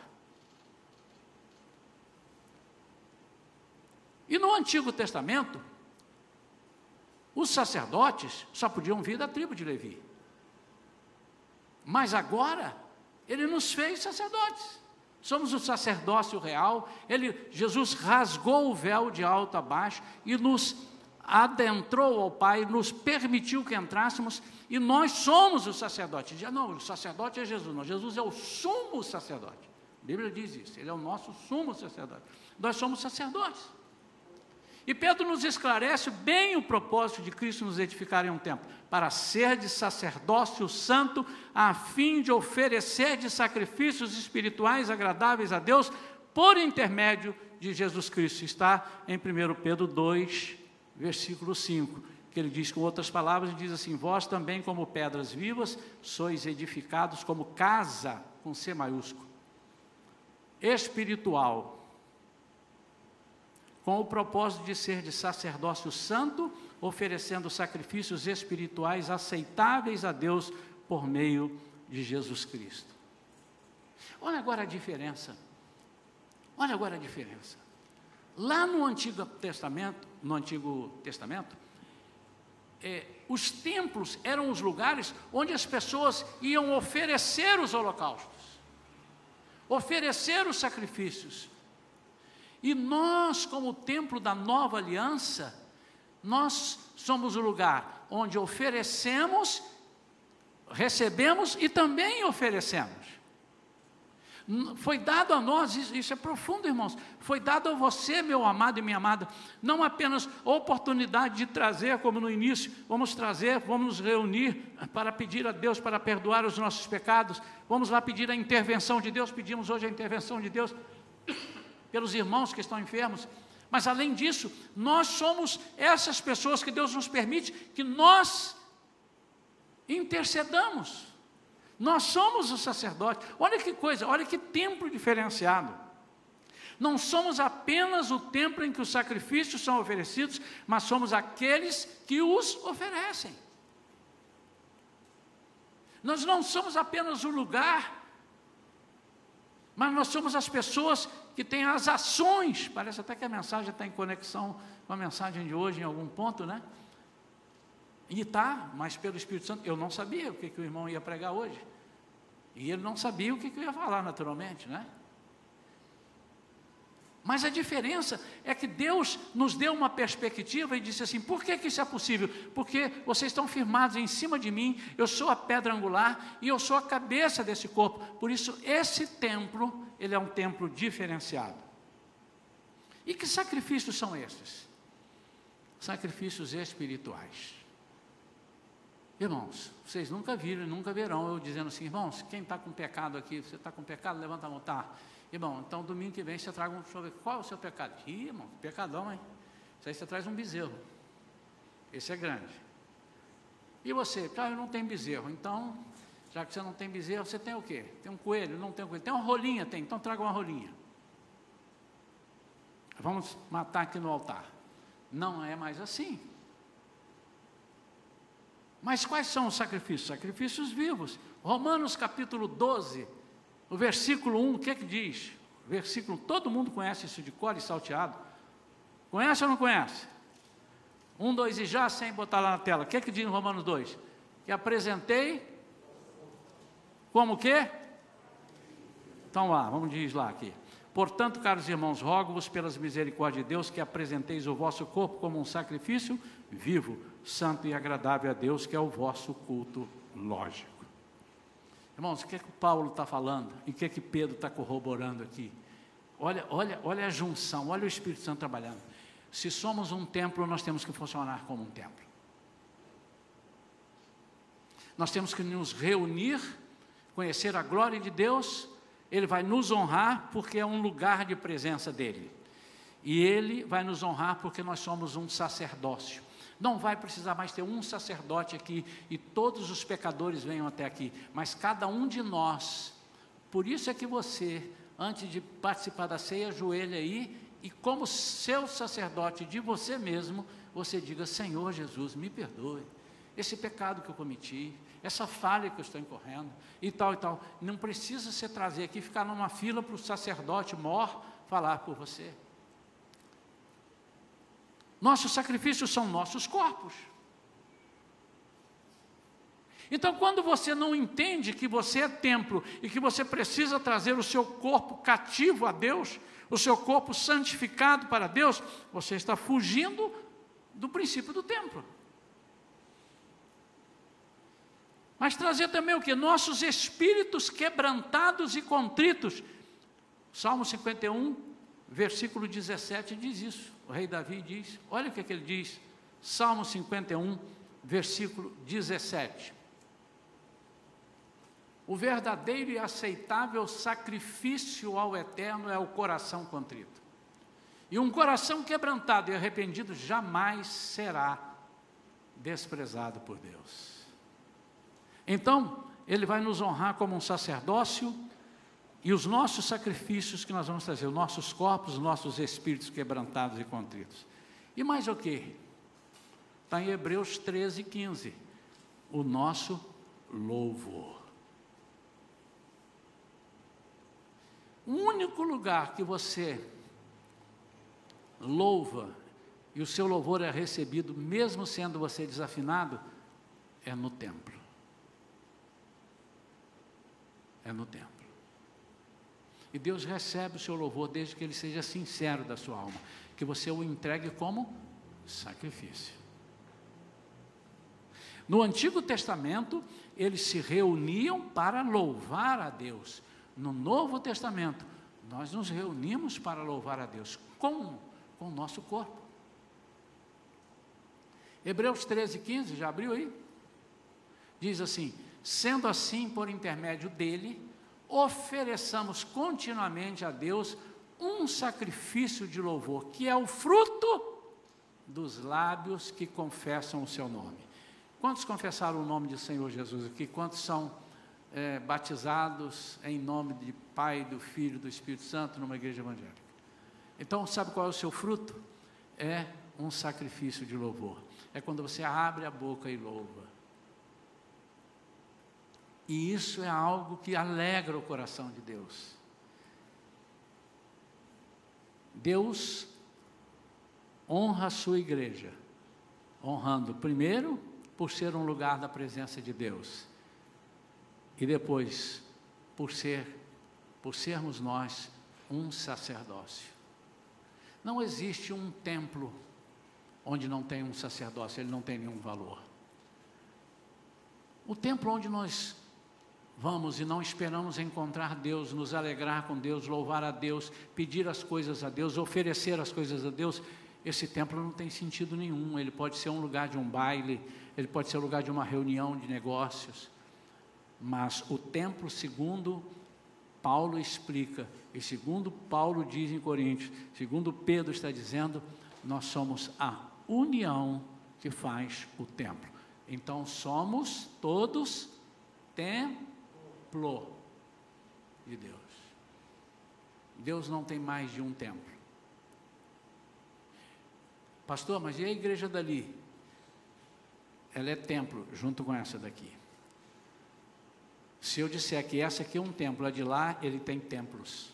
E no Antigo Testamento, os sacerdotes só podiam vir da tribo de Levi. Mas agora, ele nos fez sacerdotes. Somos o sacerdócio real. Ele, Jesus rasgou o véu de alto a baixo e nos adentrou ao Pai, nos permitiu que entrássemos, e nós somos o sacerdote. Não, o sacerdote é Jesus, não. Jesus é o sumo sacerdote. A Bíblia diz isso, ele é o nosso sumo sacerdote. Nós somos sacerdotes. E Pedro nos esclarece bem o propósito de Cristo nos edificar em um templo, para ser de sacerdócio santo, a fim de oferecer de sacrifícios espirituais agradáveis a Deus, por intermédio de Jesus Cristo. Está em 1 Pedro 2, versículo 5, que ele diz com outras palavras, diz assim: Vós também, como pedras vivas, sois edificados como casa, com C maiúsculo, espiritual, com o propósito de ser de sacerdócio santo, oferecendo sacrifícios espirituais aceitáveis a Deus por meio de Jesus Cristo. Olha agora a diferença. Olha agora a diferença. Lá no Antigo Testamento, no Antigo Testamento, é, os templos eram os lugares onde as pessoas iam oferecer os holocaustos, oferecer os sacrifícios. E nós, como templo da nova aliança, nós somos o lugar onde oferecemos, recebemos e também oferecemos. Foi dado a nós, isso, é profundo, irmãos. Foi dado a você, meu amado e minha amada, não apenas oportunidade de trazer, como no início, vamos trazer, vamos nos reunir para pedir a Deus para perdoar os nossos pecados, vamos lá pedir a intervenção de Deus, pedimos hoje a intervenção de Deus pelos irmãos que estão enfermos. Mas além disso, nós somos essas pessoas que Deus nos permite que nós intercedamos. Nós somos o sacerdote. Olha que coisa, olha que templo diferenciado. Não somos apenas o templo em que os sacrifícios são oferecidos, mas somos aqueles que os oferecem. Nós não somos apenas o lugar, mas nós somos as pessoas que tem as ações. Parece até que a mensagem está em conexão com a mensagem de hoje em algum ponto, né? E está, mas pelo Espírito Santo, eu não sabia o que, que o irmão ia pregar hoje. E ele não sabia o que, que eu ia falar, naturalmente, né? Mas a diferença é que Deus nos deu uma perspectiva e disse assim: por que, que isso é possível? Porque vocês estão firmados em cima de mim, eu sou a pedra angular e eu sou a cabeça desse corpo. Por isso, esse templo, ele é um templo diferenciado. E que sacrifícios são esses? sacrifícios espirituais. Irmãos, vocês nunca viram, nunca verão eu dizendo assim, irmãos, quem está com pecado aqui, você está com pecado, levanta a mão, tá. Irmão, então domingo que vem você traga um, deixa eu ver, qual é o seu pecado? Ih, irmão, pecadão, hein? Isso aí você traz um bezerro. Esse é grande. E você? Cara, eu não tenho bezerro. Então, já que você não tem bezerro, você tem o quê? Tem um coelho? Não tem um coelho. Tem uma rolinha? Tem. Então traga uma rolinha. Vamos matar aqui no altar. Não é mais assim. Mas quais são os sacrifícios? Sacrifícios vivos. Romanos capítulo 12, o versículo 1, o que é que diz? Versículo, todo mundo conhece isso de cor e salteado. Conhece ou não conhece? Um, dois e já, sem botar lá na tela. O que é que diz em Romanos 2? Que apresentei como o quê? Então lá, vamos diz lá aqui. Portanto, caros irmãos, rogo-vos pelas misericórdias de Deus que apresenteis o vosso corpo como um sacrifício vivo, santo e agradável a Deus, que é o vosso culto lógico. Irmãos, o que é que Paulo está falando? E o que é que Pedro está corroborando aqui? Olha, olha, olha a junção, olha o Espírito Santo trabalhando. Se somos um templo, nós temos que funcionar como um templo. Nós temos que nos reunir, conhecer a glória de Deus ele vai nos honrar porque é um lugar de presença dele. E ele vai nos honrar porque nós somos um sacerdócio. Não vai precisar mais ter um sacerdote aqui e todos os pecadores venham até aqui, mas cada um de nós. Por isso é que você, antes de participar da ceia, ajoelha aí e, como seu sacerdote de você mesmo, você diga: Senhor Jesus, me perdoe esse pecado que eu cometi, essa falha que eu estou incorrendo, e tal e tal. Não precisa você trazer aqui, ficar numa fila para o sacerdote mor falar por você. Nossos sacrifícios são nossos corpos. Então, quando você não entende que você é templo e que você precisa trazer o seu corpo cativo a Deus, o seu corpo santificado para Deus, você está fugindo do princípio do templo. mas trazer também o que? Nossos espíritos quebrantados e contritos. Salmo 51, versículo 17 diz isso. O rei Davi diz, olha o que, é que ele diz. Salmo 51, versículo 17. O verdadeiro e aceitável sacrifício ao eterno é o coração contrito. E um coração quebrantado e arrependido jamais será desprezado por Deus. Então, ele vai nos honrar como um sacerdócio e os nossos sacrifícios que nós vamos trazer, os nossos corpos, os nossos espíritos quebrantados e contritos. E mais o que? Está em Hebreus 13, 15. O nosso louvor. O único lugar que você louva e o seu louvor é recebido, mesmo sendo você desafinado, é no templo. é no templo. E Deus recebe o seu louvor desde que ele seja sincero da sua alma, que você o entregue como sacrifício. No Antigo Testamento, eles se reuniam para louvar a Deus. No Novo Testamento, nós nos reunimos para louvar a Deus. Como? Com o nosso corpo. Hebreus 13, 15, já abriu aí? Diz assim: Sendo assim, por intermédio dele, ofereçamos continuamente a Deus um sacrifício de louvor, que é o fruto dos lábios que confessam o seu nome. Quantos confessaram o nome do Senhor Jesus aqui? Quantos são é, batizados em nome de Pai, do Filho do Espírito Santo numa igreja evangélica? Então, sabe qual é o seu fruto? É um sacrifício de louvor. É quando você abre a boca e louva. E isso é algo que alegra o coração de Deus. Deus honra a sua igreja, honrando primeiro por ser um lugar da presença de Deus e depois por ser por sermos nós um sacerdócio. Não existe um templo onde não tem um sacerdócio, ele não tem nenhum valor. O templo onde nós Vamos e não esperamos encontrar Deus, nos alegrar com Deus, louvar a Deus, pedir as coisas a Deus, oferecer as coisas a Deus. esse templo não tem sentido nenhum. Ele pode ser um lugar de um baile, ele pode ser um lugar de uma reunião de negócios. Mas o templo, segundo Paulo explica, e segundo Paulo diz em Coríntios, segundo Pedro está dizendo, nós somos a união que faz o templo. Então somos todos templo de Deus. Deus não tem mais de um templo. Pastor, mas e a igreja dali? Ela é templo, junto com essa daqui. Se eu disser que essa aqui é um templo, a de lá ele tem templos.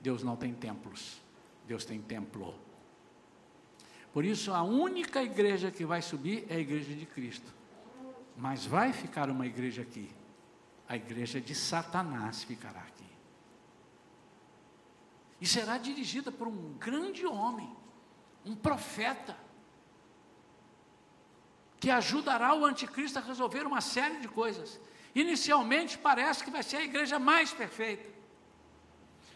Deus não tem templos, Deus tem templo. Por isso, a única igreja que vai subir é a igreja de Cristo. Mas vai ficar uma igreja aqui. A igreja de Satanás ficará aqui. E será dirigida por um grande homem, um profeta, que ajudará o anticristo a resolver uma série de coisas. Inicialmente parece que vai ser a igreja mais perfeita.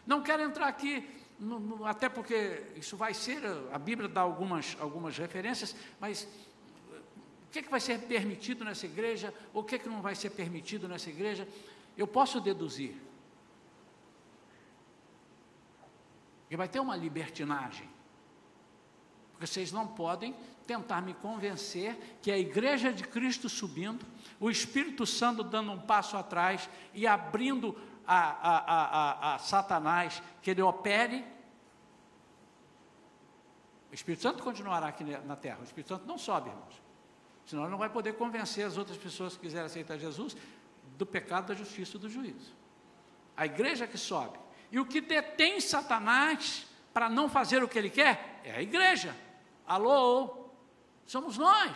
Não quero entrar aqui no, no, até porque isso vai ser, a Bíblia dá algumas, algumas referências, mas o que, é que vai ser permitido nessa igreja, ou o que, é que não vai ser permitido nessa igreja, eu posso deduzir. Que vai ter uma libertinagem. Porque vocês não podem tentar me convencer que a igreja de Cristo subindo, o Espírito Santo dando um passo atrás e abrindo a, a, a, a, Satanás que ele opere. O Espírito Santo continuará aqui na terra. O Espírito Santo não sobe, irmãos. Senão ele não vai poder convencer as outras pessoas que quiserem aceitar Jesus do pecado, da justiça e do juízo. A igreja que sobe. E o que detém Satanás para não fazer o que ele quer é a igreja. Alô? Somos nós.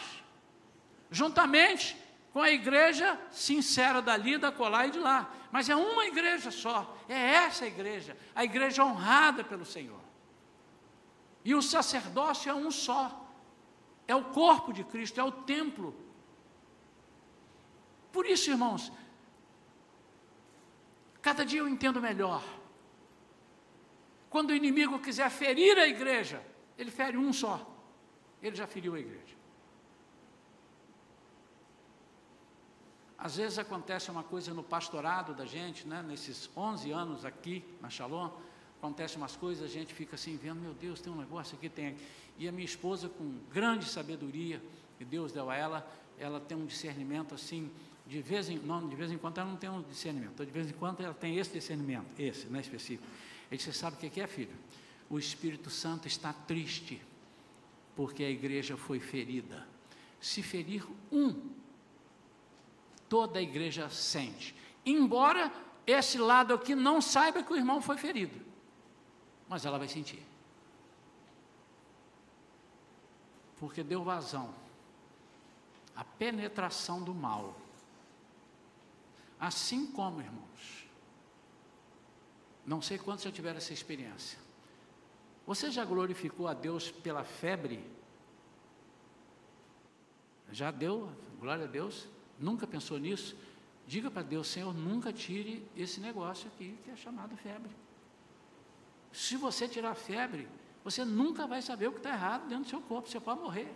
Juntamente com a igreja sincera dali, da colar e de lá. Mas é uma igreja só, é essa igreja, a igreja honrada pelo Senhor. E o sacerdócio é um só, é o corpo de Cristo, é o templo. Por isso, irmãos, cada dia eu entendo melhor. Quando o inimigo quiser ferir a igreja, ele fere um só, ele já feriu a igreja. Às vezes acontece uma coisa no pastorado da gente, né? nesses 11 anos aqui na Shalom, acontece umas coisas, a gente fica assim vendo, meu Deus, tem um negócio aqui, tem aqui. E a minha esposa, com grande sabedoria que Deus deu a ela, ela tem um discernimento assim, de vez em, não, de vez em quando ela não tem um discernimento, de vez em quando ela tem esse discernimento, esse, não é específico. Ele disse, sabe o que é, filho? O Espírito Santo está triste, porque a igreja foi ferida. Se ferir um, toda a igreja sente. Embora esse lado aqui não saiba que o irmão foi ferido, mas ela vai sentir. Porque deu vazão a penetração do mal. Assim como, irmãos, não sei quantos já tiveram essa experiência. Você já glorificou a Deus pela febre? Já deu, glória a Deus, Nunca pensou nisso? Diga para Deus, Senhor, nunca tire esse negócio aqui que é chamado febre. Se você tirar febre, você nunca vai saber o que está errado dentro do seu corpo, você pode morrer.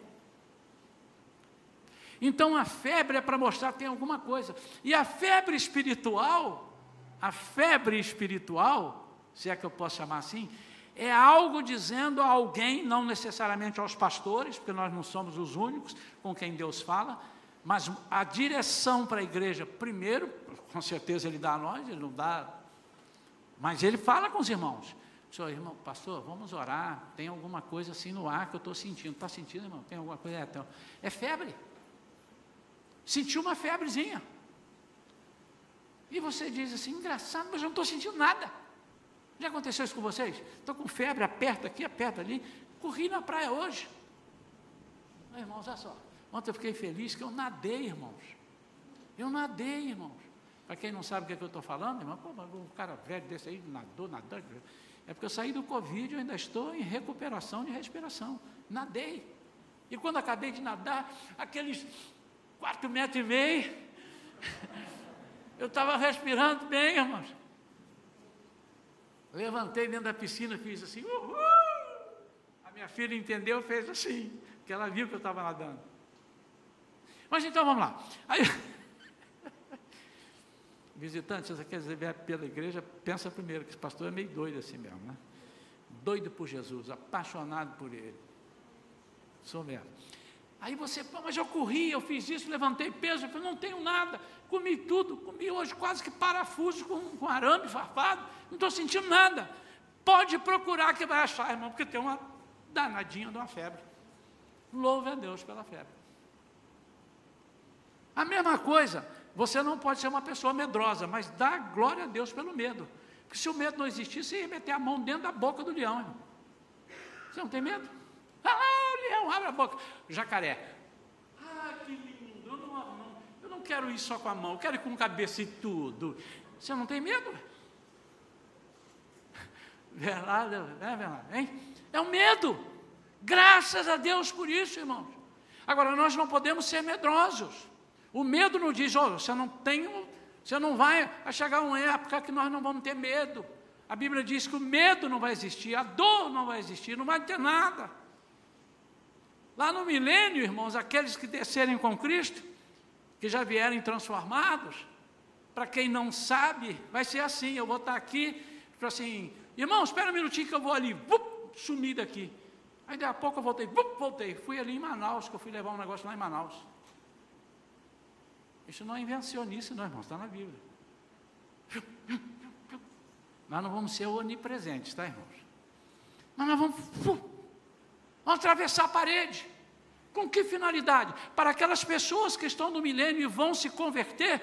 Então a febre é para mostrar que tem alguma coisa. E a febre espiritual, a febre espiritual, se é que eu posso chamar assim, é algo dizendo a alguém, não necessariamente aos pastores, porque nós não somos os únicos com quem Deus fala, mas a direção para a igreja, primeiro, com certeza ele dá a nós, ele não dá. Mas ele fala com os irmãos. Senhor, irmão, pastor, vamos orar. Tem alguma coisa assim no ar que eu estou sentindo. Está sentindo, irmão? Tem alguma coisa? É, então, é febre. Sentiu uma febrezinha. E você diz assim, engraçado, mas eu não estou sentindo nada. Já aconteceu isso com vocês? Estou com febre, aperta aqui, aperta ali. Corri na praia hoje. Irmãos, olha só. Ontem eu fiquei feliz que eu nadei, irmãos. Eu nadei, irmãos. Para quem não sabe o que, é que eu estou falando, irmão, pô, um cara velho desse aí nadou, nadando. É porque eu saí do Covid e ainda estou em recuperação de respiração. Nadei. E quando acabei de nadar, aqueles quatro metros e meio, eu estava respirando bem, irmãos. Levantei dentro da piscina, fiz assim, uhul! minha filha entendeu, fez assim, porque ela viu que eu estava nadando. Mas então vamos lá. Aí, visitante, se você quer ver pela igreja, pensa primeiro que esse pastor é meio doido assim mesmo, né? Doido por Jesus, apaixonado por ele. Sou mesmo. Aí você, mas eu corri, eu fiz isso, levantei peso, eu falei, não tenho nada, comi tudo, comi hoje quase que parafuso com, com arame farpado, não estou sentindo nada. Pode procurar que vai achar, irmão, porque tem uma danadinha de uma febre. Louve a Deus pela febre. A mesma coisa, você não pode ser uma pessoa medrosa, mas dá glória a Deus pelo medo. Porque se o medo não existisse, você ia meter a mão dentro da boca do leão. Irmão. Você não tem medo? Ah, leão, abre a boca. Jacaré. Ah, que lindo. Eu não, eu não quero ir só com a mão, eu quero ir com a cabeça e tudo. Você não tem medo? Verdade, é verdade, hein? É o medo. Graças a Deus por isso, irmãos. Agora, nós não podemos ser medrosos. O medo não diz, oh, você não tem, você não vai chegar uma época que nós não vamos ter medo. A Bíblia diz que o medo não vai existir, a dor não vai existir, não vai ter nada. Lá no milênio, irmãos, aqueles que descerem com Cristo, que já vierem transformados, para quem não sabe, vai ser assim: eu vou estar aqui, para assim, irmão, espera um minutinho que eu vou ali, vup, sumi daqui. Aí daqui a pouco eu voltei, voltei. Fui ali em Manaus, que eu fui levar um negócio lá em Manaus. Isso não é invencionice, não, irmãos, está na Bíblia. Nós não vamos ser onipresentes, tá, irmãos? Mas nós vamos, vamos atravessar a parede. Com que finalidade? Para aquelas pessoas que estão no milênio e vão se converter.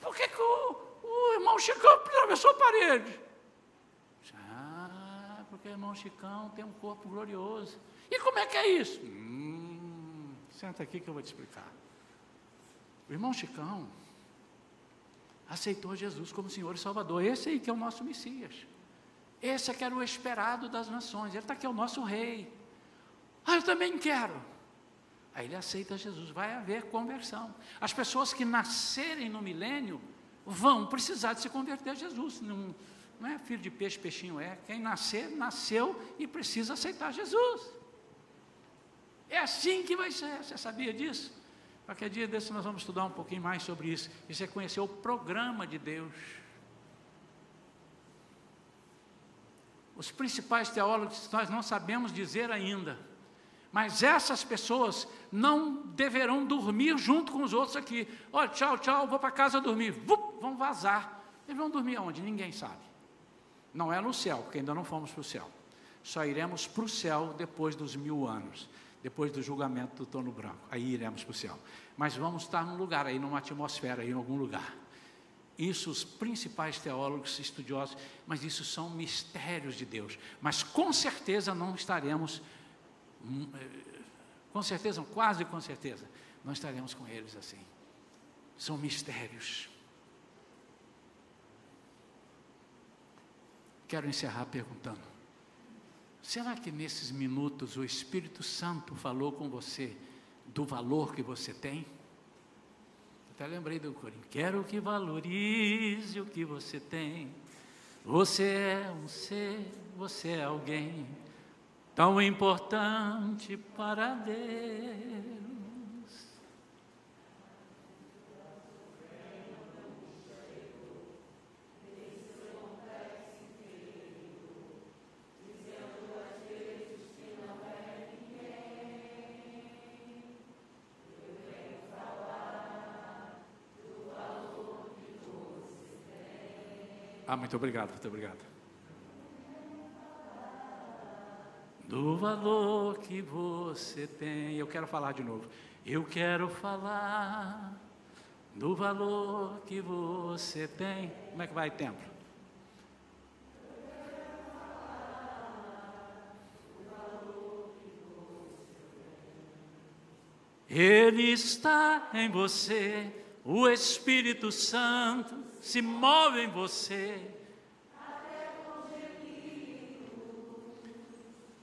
Por que, que o, o irmão Chicão atravessou a parede? Ah, porque o irmão Chicão tem um corpo glorioso. E como é que é isso? Hum, senta aqui que eu vou te explicar. O irmão Chicão aceitou Jesus como Senhor e Salvador. Esse aí que é o nosso Messias. Esse é que era o esperado das nações. Ele está aqui, é o nosso rei. Ah, eu também quero. Aí ele aceita Jesus. Vai haver conversão. As pessoas que nascerem no milênio vão precisar de se converter a Jesus. Não, não é filho de peixe, peixinho é. Quem nascer, nasceu e precisa aceitar Jesus. É assim que vai ser. Você sabia disso? Qualquer dia desse nós vamos estudar um pouquinho mais sobre isso. Isso é conhecer o programa de Deus. Os principais teólogos nós não sabemos dizer ainda. Mas essas pessoas não deverão dormir junto com os outros aqui. Olha, tchau, tchau, vou para casa dormir. Vup, vão vazar. Eles vão dormir aonde? Ninguém sabe. Não é no céu, porque ainda não fomos para o céu. Só iremos para o céu depois dos mil anos depois do julgamento do trono branco. Aí iremos para o céu. Mas vamos estar num lugar aí, numa atmosfera, aí, em algum lugar. Isso os principais teólogos, estudiosos, mas isso são mistérios de Deus. Mas com certeza não estaremos, hum, eh, com certeza, quase com certeza, não estaremos com eles assim. São mistérios. Quero encerrar perguntando: Será que nesses minutos o Espírito Santo falou com você do valor que você tem? Até lembrei do corinho. Quero que valorize o que você tem. Você é um ser, você é alguém tão importante para Deus. Muito obrigado, muito obrigado. Do valor que você tem. Eu quero falar de novo. Eu quero falar do valor que você tem. Como é que vai tempo? Ele está em você, o Espírito Santo se move em você.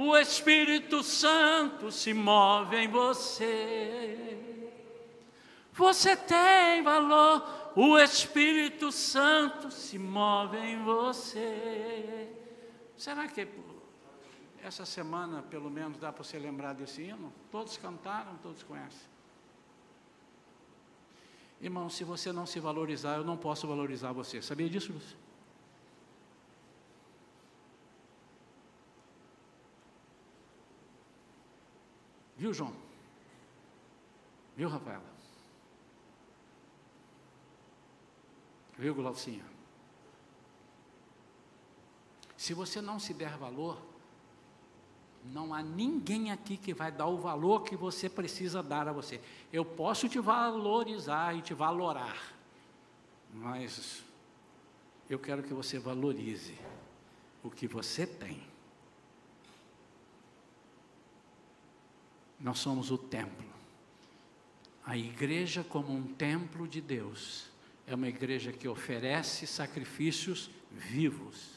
o Espírito Santo se move em você. Você tem valor, o Espírito Santo se move em você. Será que essa semana, pelo menos, dá para você lembrar desse hino? Todos cantaram, todos conhecem. Irmão, se você não se valorizar, eu não posso valorizar você. Sabia disso, Lúcio? Viu, João? Viu, Rafaela? Viu, Glaucinha? Se você não se der valor, não há ninguém aqui que vai dar o valor que você precisa dar a você. Eu posso te valorizar e te valorar, mas eu quero que você valorize o que você tem. Nós somos o templo. A igreja, como um templo de Deus, é uma igreja que oferece sacrifícios vivos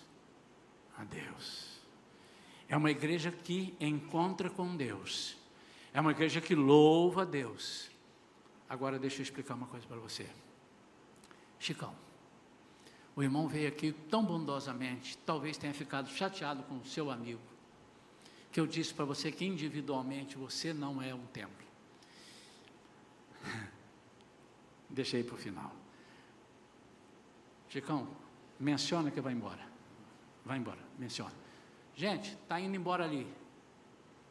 a Deus. É uma igreja que encontra com Deus. É uma igreja que louva a Deus. Agora deixa eu explicar uma coisa para você. Chicão, o irmão veio aqui tão bondosamente, talvez tenha ficado chateado com o seu amigo, que eu disse para você que individualmente você não é um templo. Deixei para o final. Chicão, menciona que vai embora. Vai embora, menciona. Gente, está indo embora ali.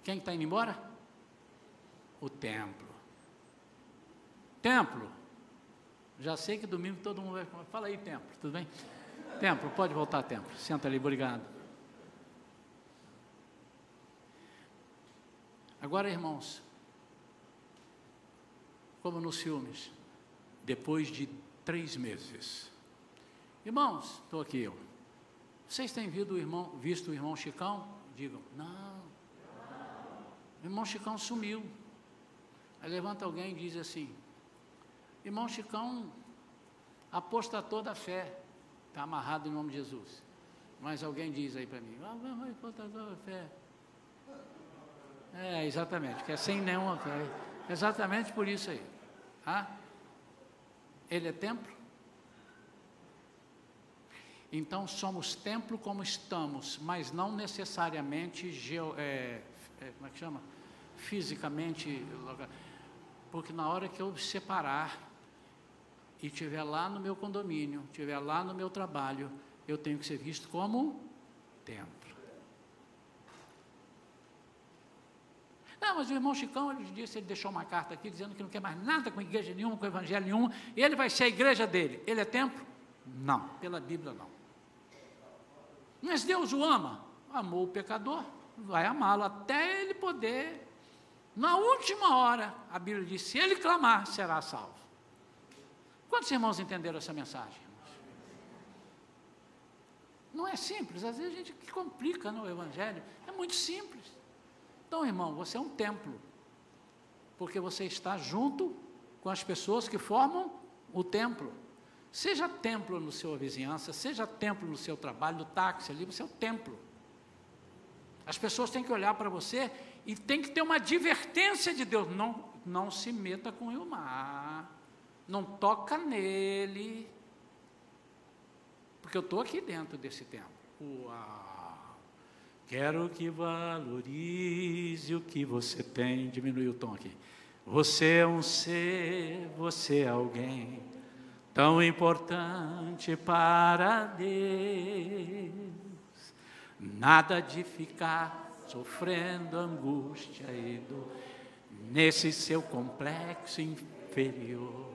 Quem está indo embora? O templo. Templo. Já sei que domingo todo mundo vai. Fala aí, templo, tudo bem? Templo, pode voltar, templo. Senta ali, obrigado. Agora, irmãos, como nos filmes, depois de três meses. Irmãos, estou aqui eu. Vocês têm visto o irmão, visto o irmão Chicão? Digam, não. O irmão Chicão sumiu. Aí levanta alguém e diz assim: Irmão Chicão apostatou da fé. Está amarrado em nome de Jesus. Mas alguém diz aí para mim: Ah, apostatou da fé. É, exatamente, que é sem nenhuma fé. Exatamente por isso aí. Ah? Ele é templo? Então somos templo como estamos, mas não necessariamente geo, é, é, como é que chama? Fisicamente, porque na hora que eu separar e estiver lá no meu condomínio, estiver lá no meu trabalho, eu tenho que ser visto como templo. Não, mas o irmão Chicão, ele disse, ele deixou uma carta aqui dizendo que não quer mais nada com igreja nenhuma, com evangelho nenhum, ele vai ser a igreja dele. Ele é templo? Não, pela Bíblia não. Mas Deus o ama. Amou o pecador, vai amá-lo até ele poder. Na última hora, a Bíblia diz: se ele clamar, será salvo. Quantos irmãos entenderam essa mensagem? Não é simples, às vezes a gente complica no Evangelho, é muito simples. Então, irmão, você é um templo, porque você está junto com as pessoas que formam o templo. Seja templo no sua vizinhança, seja templo no seu trabalho, no táxi ali, você é o templo. As pessoas têm que olhar para você e tem que ter uma advertência de Deus. Não, não se meta com o mar, não toca nele, porque eu estou aqui dentro desse templo. Uau! Quero que valorize o que você tem. Diminui o tom aqui. Você é um ser, você é alguém tão importante para Deus. Nada de ficar sofrendo angústia e dor nesse seu complexo inferior,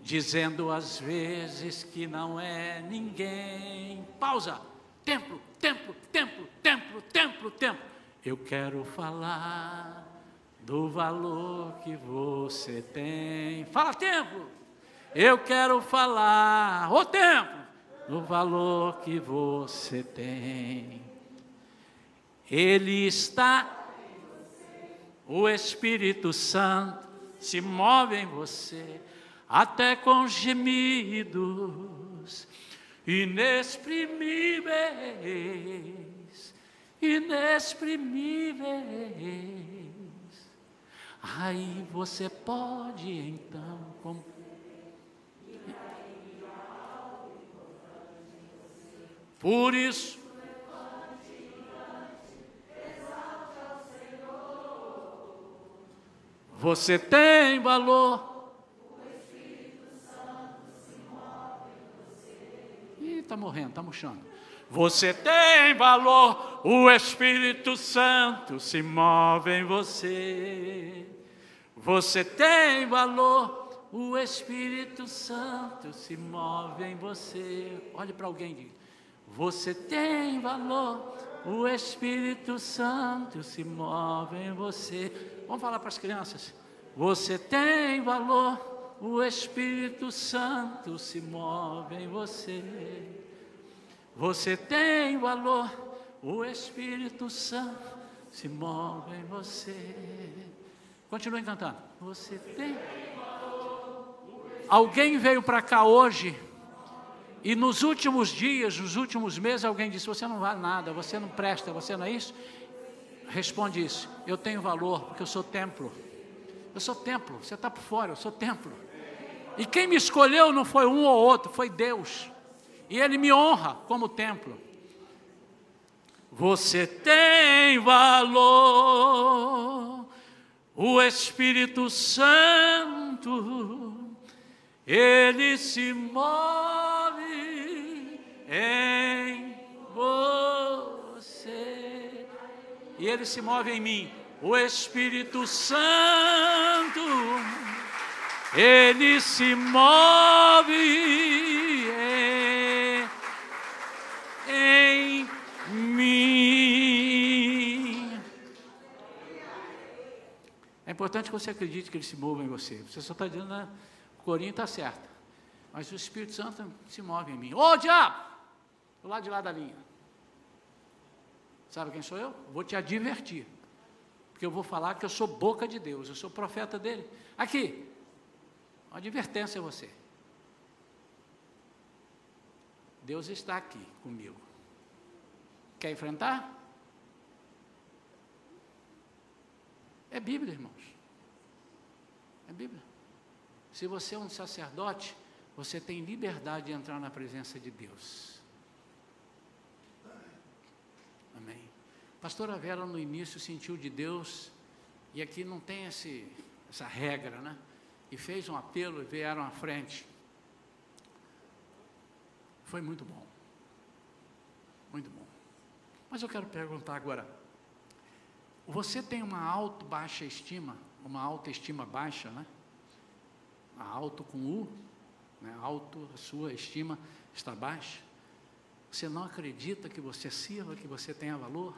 dizendo às vezes que não é ninguém. Pausa. Templo, templo, templo, templo, templo, templo. Eu quero falar do valor que você tem. Fala, templo. Eu quero falar, o tempo, do valor que você tem. Ele está, o Espírito Santo se move em você, até com gemidos inexprimíveis, inexprimíveis. Aí você pode então Por isso, você tem valor. Está morrendo, está murchando. Você tem valor, o Espírito Santo se move em você. Você tem valor, o Espírito Santo se move em você. Olhe para alguém e diga: você tem valor, o Espírito Santo se move em você. Vamos falar para as crianças. Você tem valor, o Espírito Santo se move em você. Você tem valor, o Espírito Santo se move em você. Continue cantando. Você tem. Alguém veio para cá hoje e nos últimos dias, nos últimos meses, alguém disse: Você não vale nada, você não presta, você não é isso? Responde isso: Eu tenho valor, porque eu sou templo. Eu sou templo, você está por fora, eu sou templo. E quem me escolheu não foi um ou outro, foi Deus. E Ele me honra como templo. Você tem valor, o Espírito Santo, Ele se move em você. E ele se move em mim. O Espírito Santo, ele se move em, mim. É importante que você acredite que ele se mova em você. Você só está dizendo, né? o corinho está certo. Mas o Espírito Santo se move em mim. Ô diabo! do lado de lá da linha. Sabe quem sou eu? Vou te advertir. Porque eu vou falar que eu sou boca de Deus, eu sou profeta dele. Aqui, uma advertência a você. Deus está aqui comigo. Quer enfrentar? É Bíblia, irmãos. É Bíblia. Se você é um sacerdote, você tem liberdade de entrar na presença de Deus. Amém. Pastora Vera no início sentiu de Deus, e aqui não tem esse, essa regra, né? E fez um apelo e vieram à frente. Foi muito bom. Muito bom. Mas eu quero perguntar agora: você tem uma alto baixa estima, uma autoestima baixa, né? A alto com U, né? Alto, a sua estima está baixa? Você não acredita que você sirva, que você tenha valor?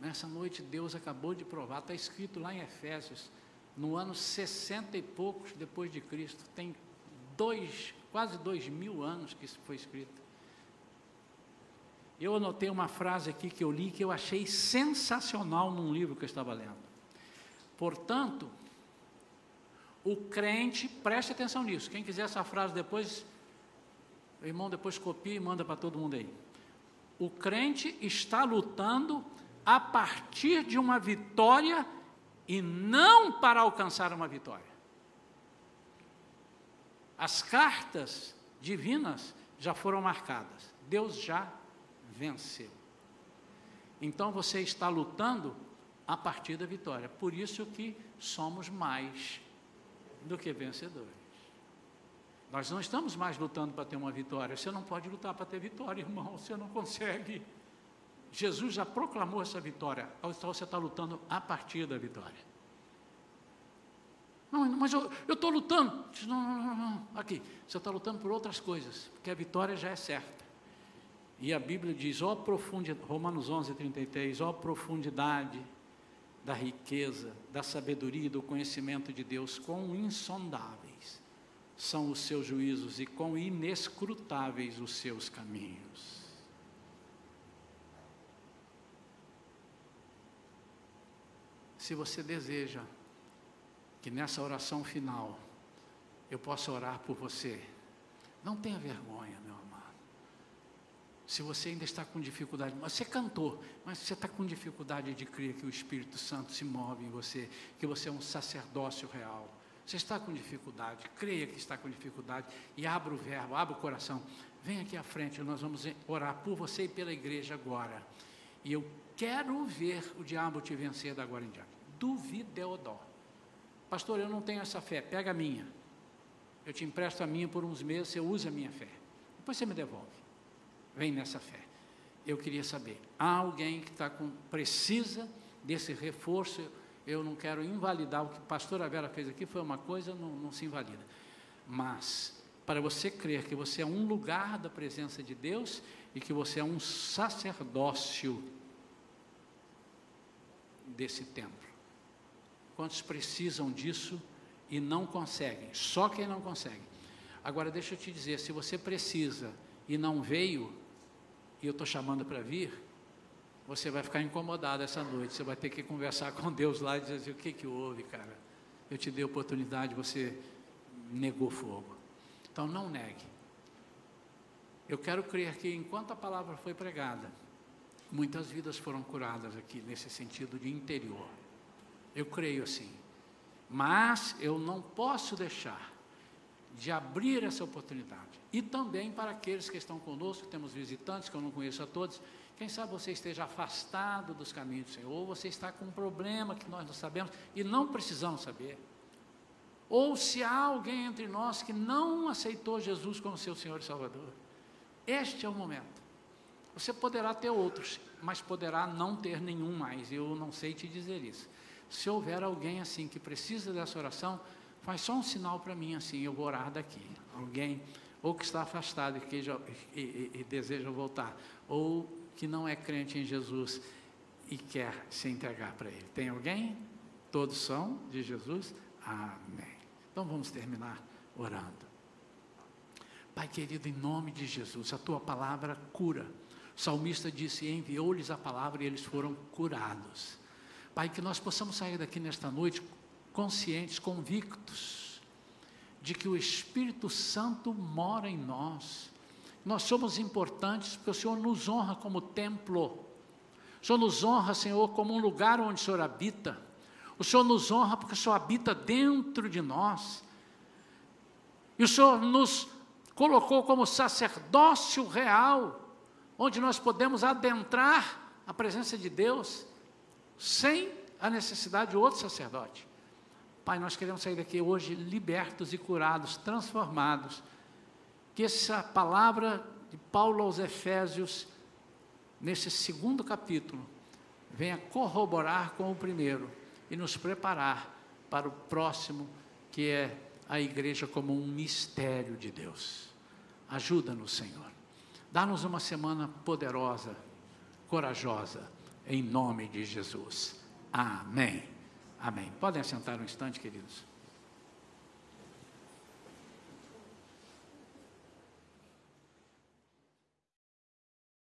Nessa noite Deus acabou de provar, está escrito lá em Efésios, no ano 60 e poucos depois de Cristo, tem dois, quase dois mil anos que isso foi escrito. Eu anotei uma frase aqui que eu li que eu achei sensacional num livro que eu estava lendo. Portanto, o crente, preste atenção nisso. Quem quiser essa frase depois, o irmão depois copia e manda para todo mundo aí. O crente está lutando a partir de uma vitória e não para alcançar uma vitória. As cartas divinas já foram marcadas. Deus já venceu. Então você está lutando a partir da vitória. Por isso que somos mais do que vencedores. Nós não estamos mais lutando para ter uma vitória. Você não pode lutar para ter vitória, irmão. Você não consegue. Jesus já proclamou essa vitória. Então você está lutando a partir da vitória. Não, mas eu estou lutando. Não, não, não, não. Aqui, você está lutando por outras coisas, porque a vitória já é certa. E a Bíblia diz, ó profundidade, Romanos 11, 33, ó profundidade da riqueza, da sabedoria e do conhecimento de Deus, quão insondáveis são os seus juízos e quão inescrutáveis os seus caminhos. Se você deseja que nessa oração final eu possa orar por você. Não tenha vergonha, meu amado. Se você ainda está com dificuldade, você cantou, mas você está com dificuldade de crer que o Espírito Santo se move em você, que você é um sacerdócio real. Você está com dificuldade, creia que está com dificuldade e abra o verbo, abra o coração. Vem aqui à frente, nós vamos orar por você e pela igreja agora. E eu quero ver o diabo te vencer da agora em diante. Duvideodó. Pastor, eu não tenho essa fé, pega a minha. Eu te empresto a minha por uns meses, você usa a minha fé. Depois você me devolve. Vem nessa fé. Eu queria saber, há alguém que está com, precisa desse reforço? Eu não quero invalidar o que a pastora Vera fez aqui, foi uma coisa, não, não se invalida. Mas, para você crer que você é um lugar da presença de Deus e que você é um sacerdócio desse templo. Quantos precisam disso e não conseguem? Só quem não consegue. Agora, deixa eu te dizer: se você precisa e não veio, e eu estou chamando para vir, você vai ficar incomodado essa noite. Você vai ter que conversar com Deus lá e dizer assim, o que, que houve, cara? Eu te dei oportunidade, você negou fogo. Então não negue. Eu quero crer que enquanto a palavra foi pregada, muitas vidas foram curadas aqui nesse sentido de interior. Eu creio assim. Mas eu não posso deixar de abrir essa oportunidade. E também para aqueles que estão conosco, temos visitantes que eu não conheço a todos. Quem sabe você esteja afastado dos caminhos do Senhor, ou você está com um problema que nós não sabemos e não precisamos saber. Ou se há alguém entre nós que não aceitou Jesus como seu Senhor e Salvador. Este é o momento. Você poderá ter outros, mas poderá não ter nenhum mais. Eu não sei te dizer isso. Se houver alguém assim que precisa dessa oração, faz só um sinal para mim assim, eu vou orar daqui. Alguém ou que está afastado e, que já, e, e, e deseja voltar, ou que não é crente em Jesus e quer se entregar para Ele. Tem alguém? Todos são de Jesus? Amém. Então vamos terminar orando. Pai querido, em nome de Jesus, a tua palavra cura. O salmista disse: enviou-lhes a palavra e eles foram curados. Pai, que nós possamos sair daqui nesta noite conscientes, convictos de que o Espírito Santo mora em nós. Nós somos importantes porque o Senhor nos honra como templo. O Senhor nos honra, Senhor, como um lugar onde o Senhor habita. O Senhor nos honra porque o Senhor habita dentro de nós. E o Senhor nos colocou como sacerdócio real, onde nós podemos adentrar a presença de Deus sem a necessidade de outro sacerdote. Pai, nós queremos sair daqui hoje libertos e curados, transformados. Que essa palavra de Paulo aos Efésios, nesse segundo capítulo, venha corroborar com o primeiro e nos preparar para o próximo, que é a igreja como um mistério de Deus. Ajuda-nos, Senhor. Dá-nos uma semana poderosa, corajosa em nome de Jesus. Amém. Amém. Podem assentar um instante, queridos.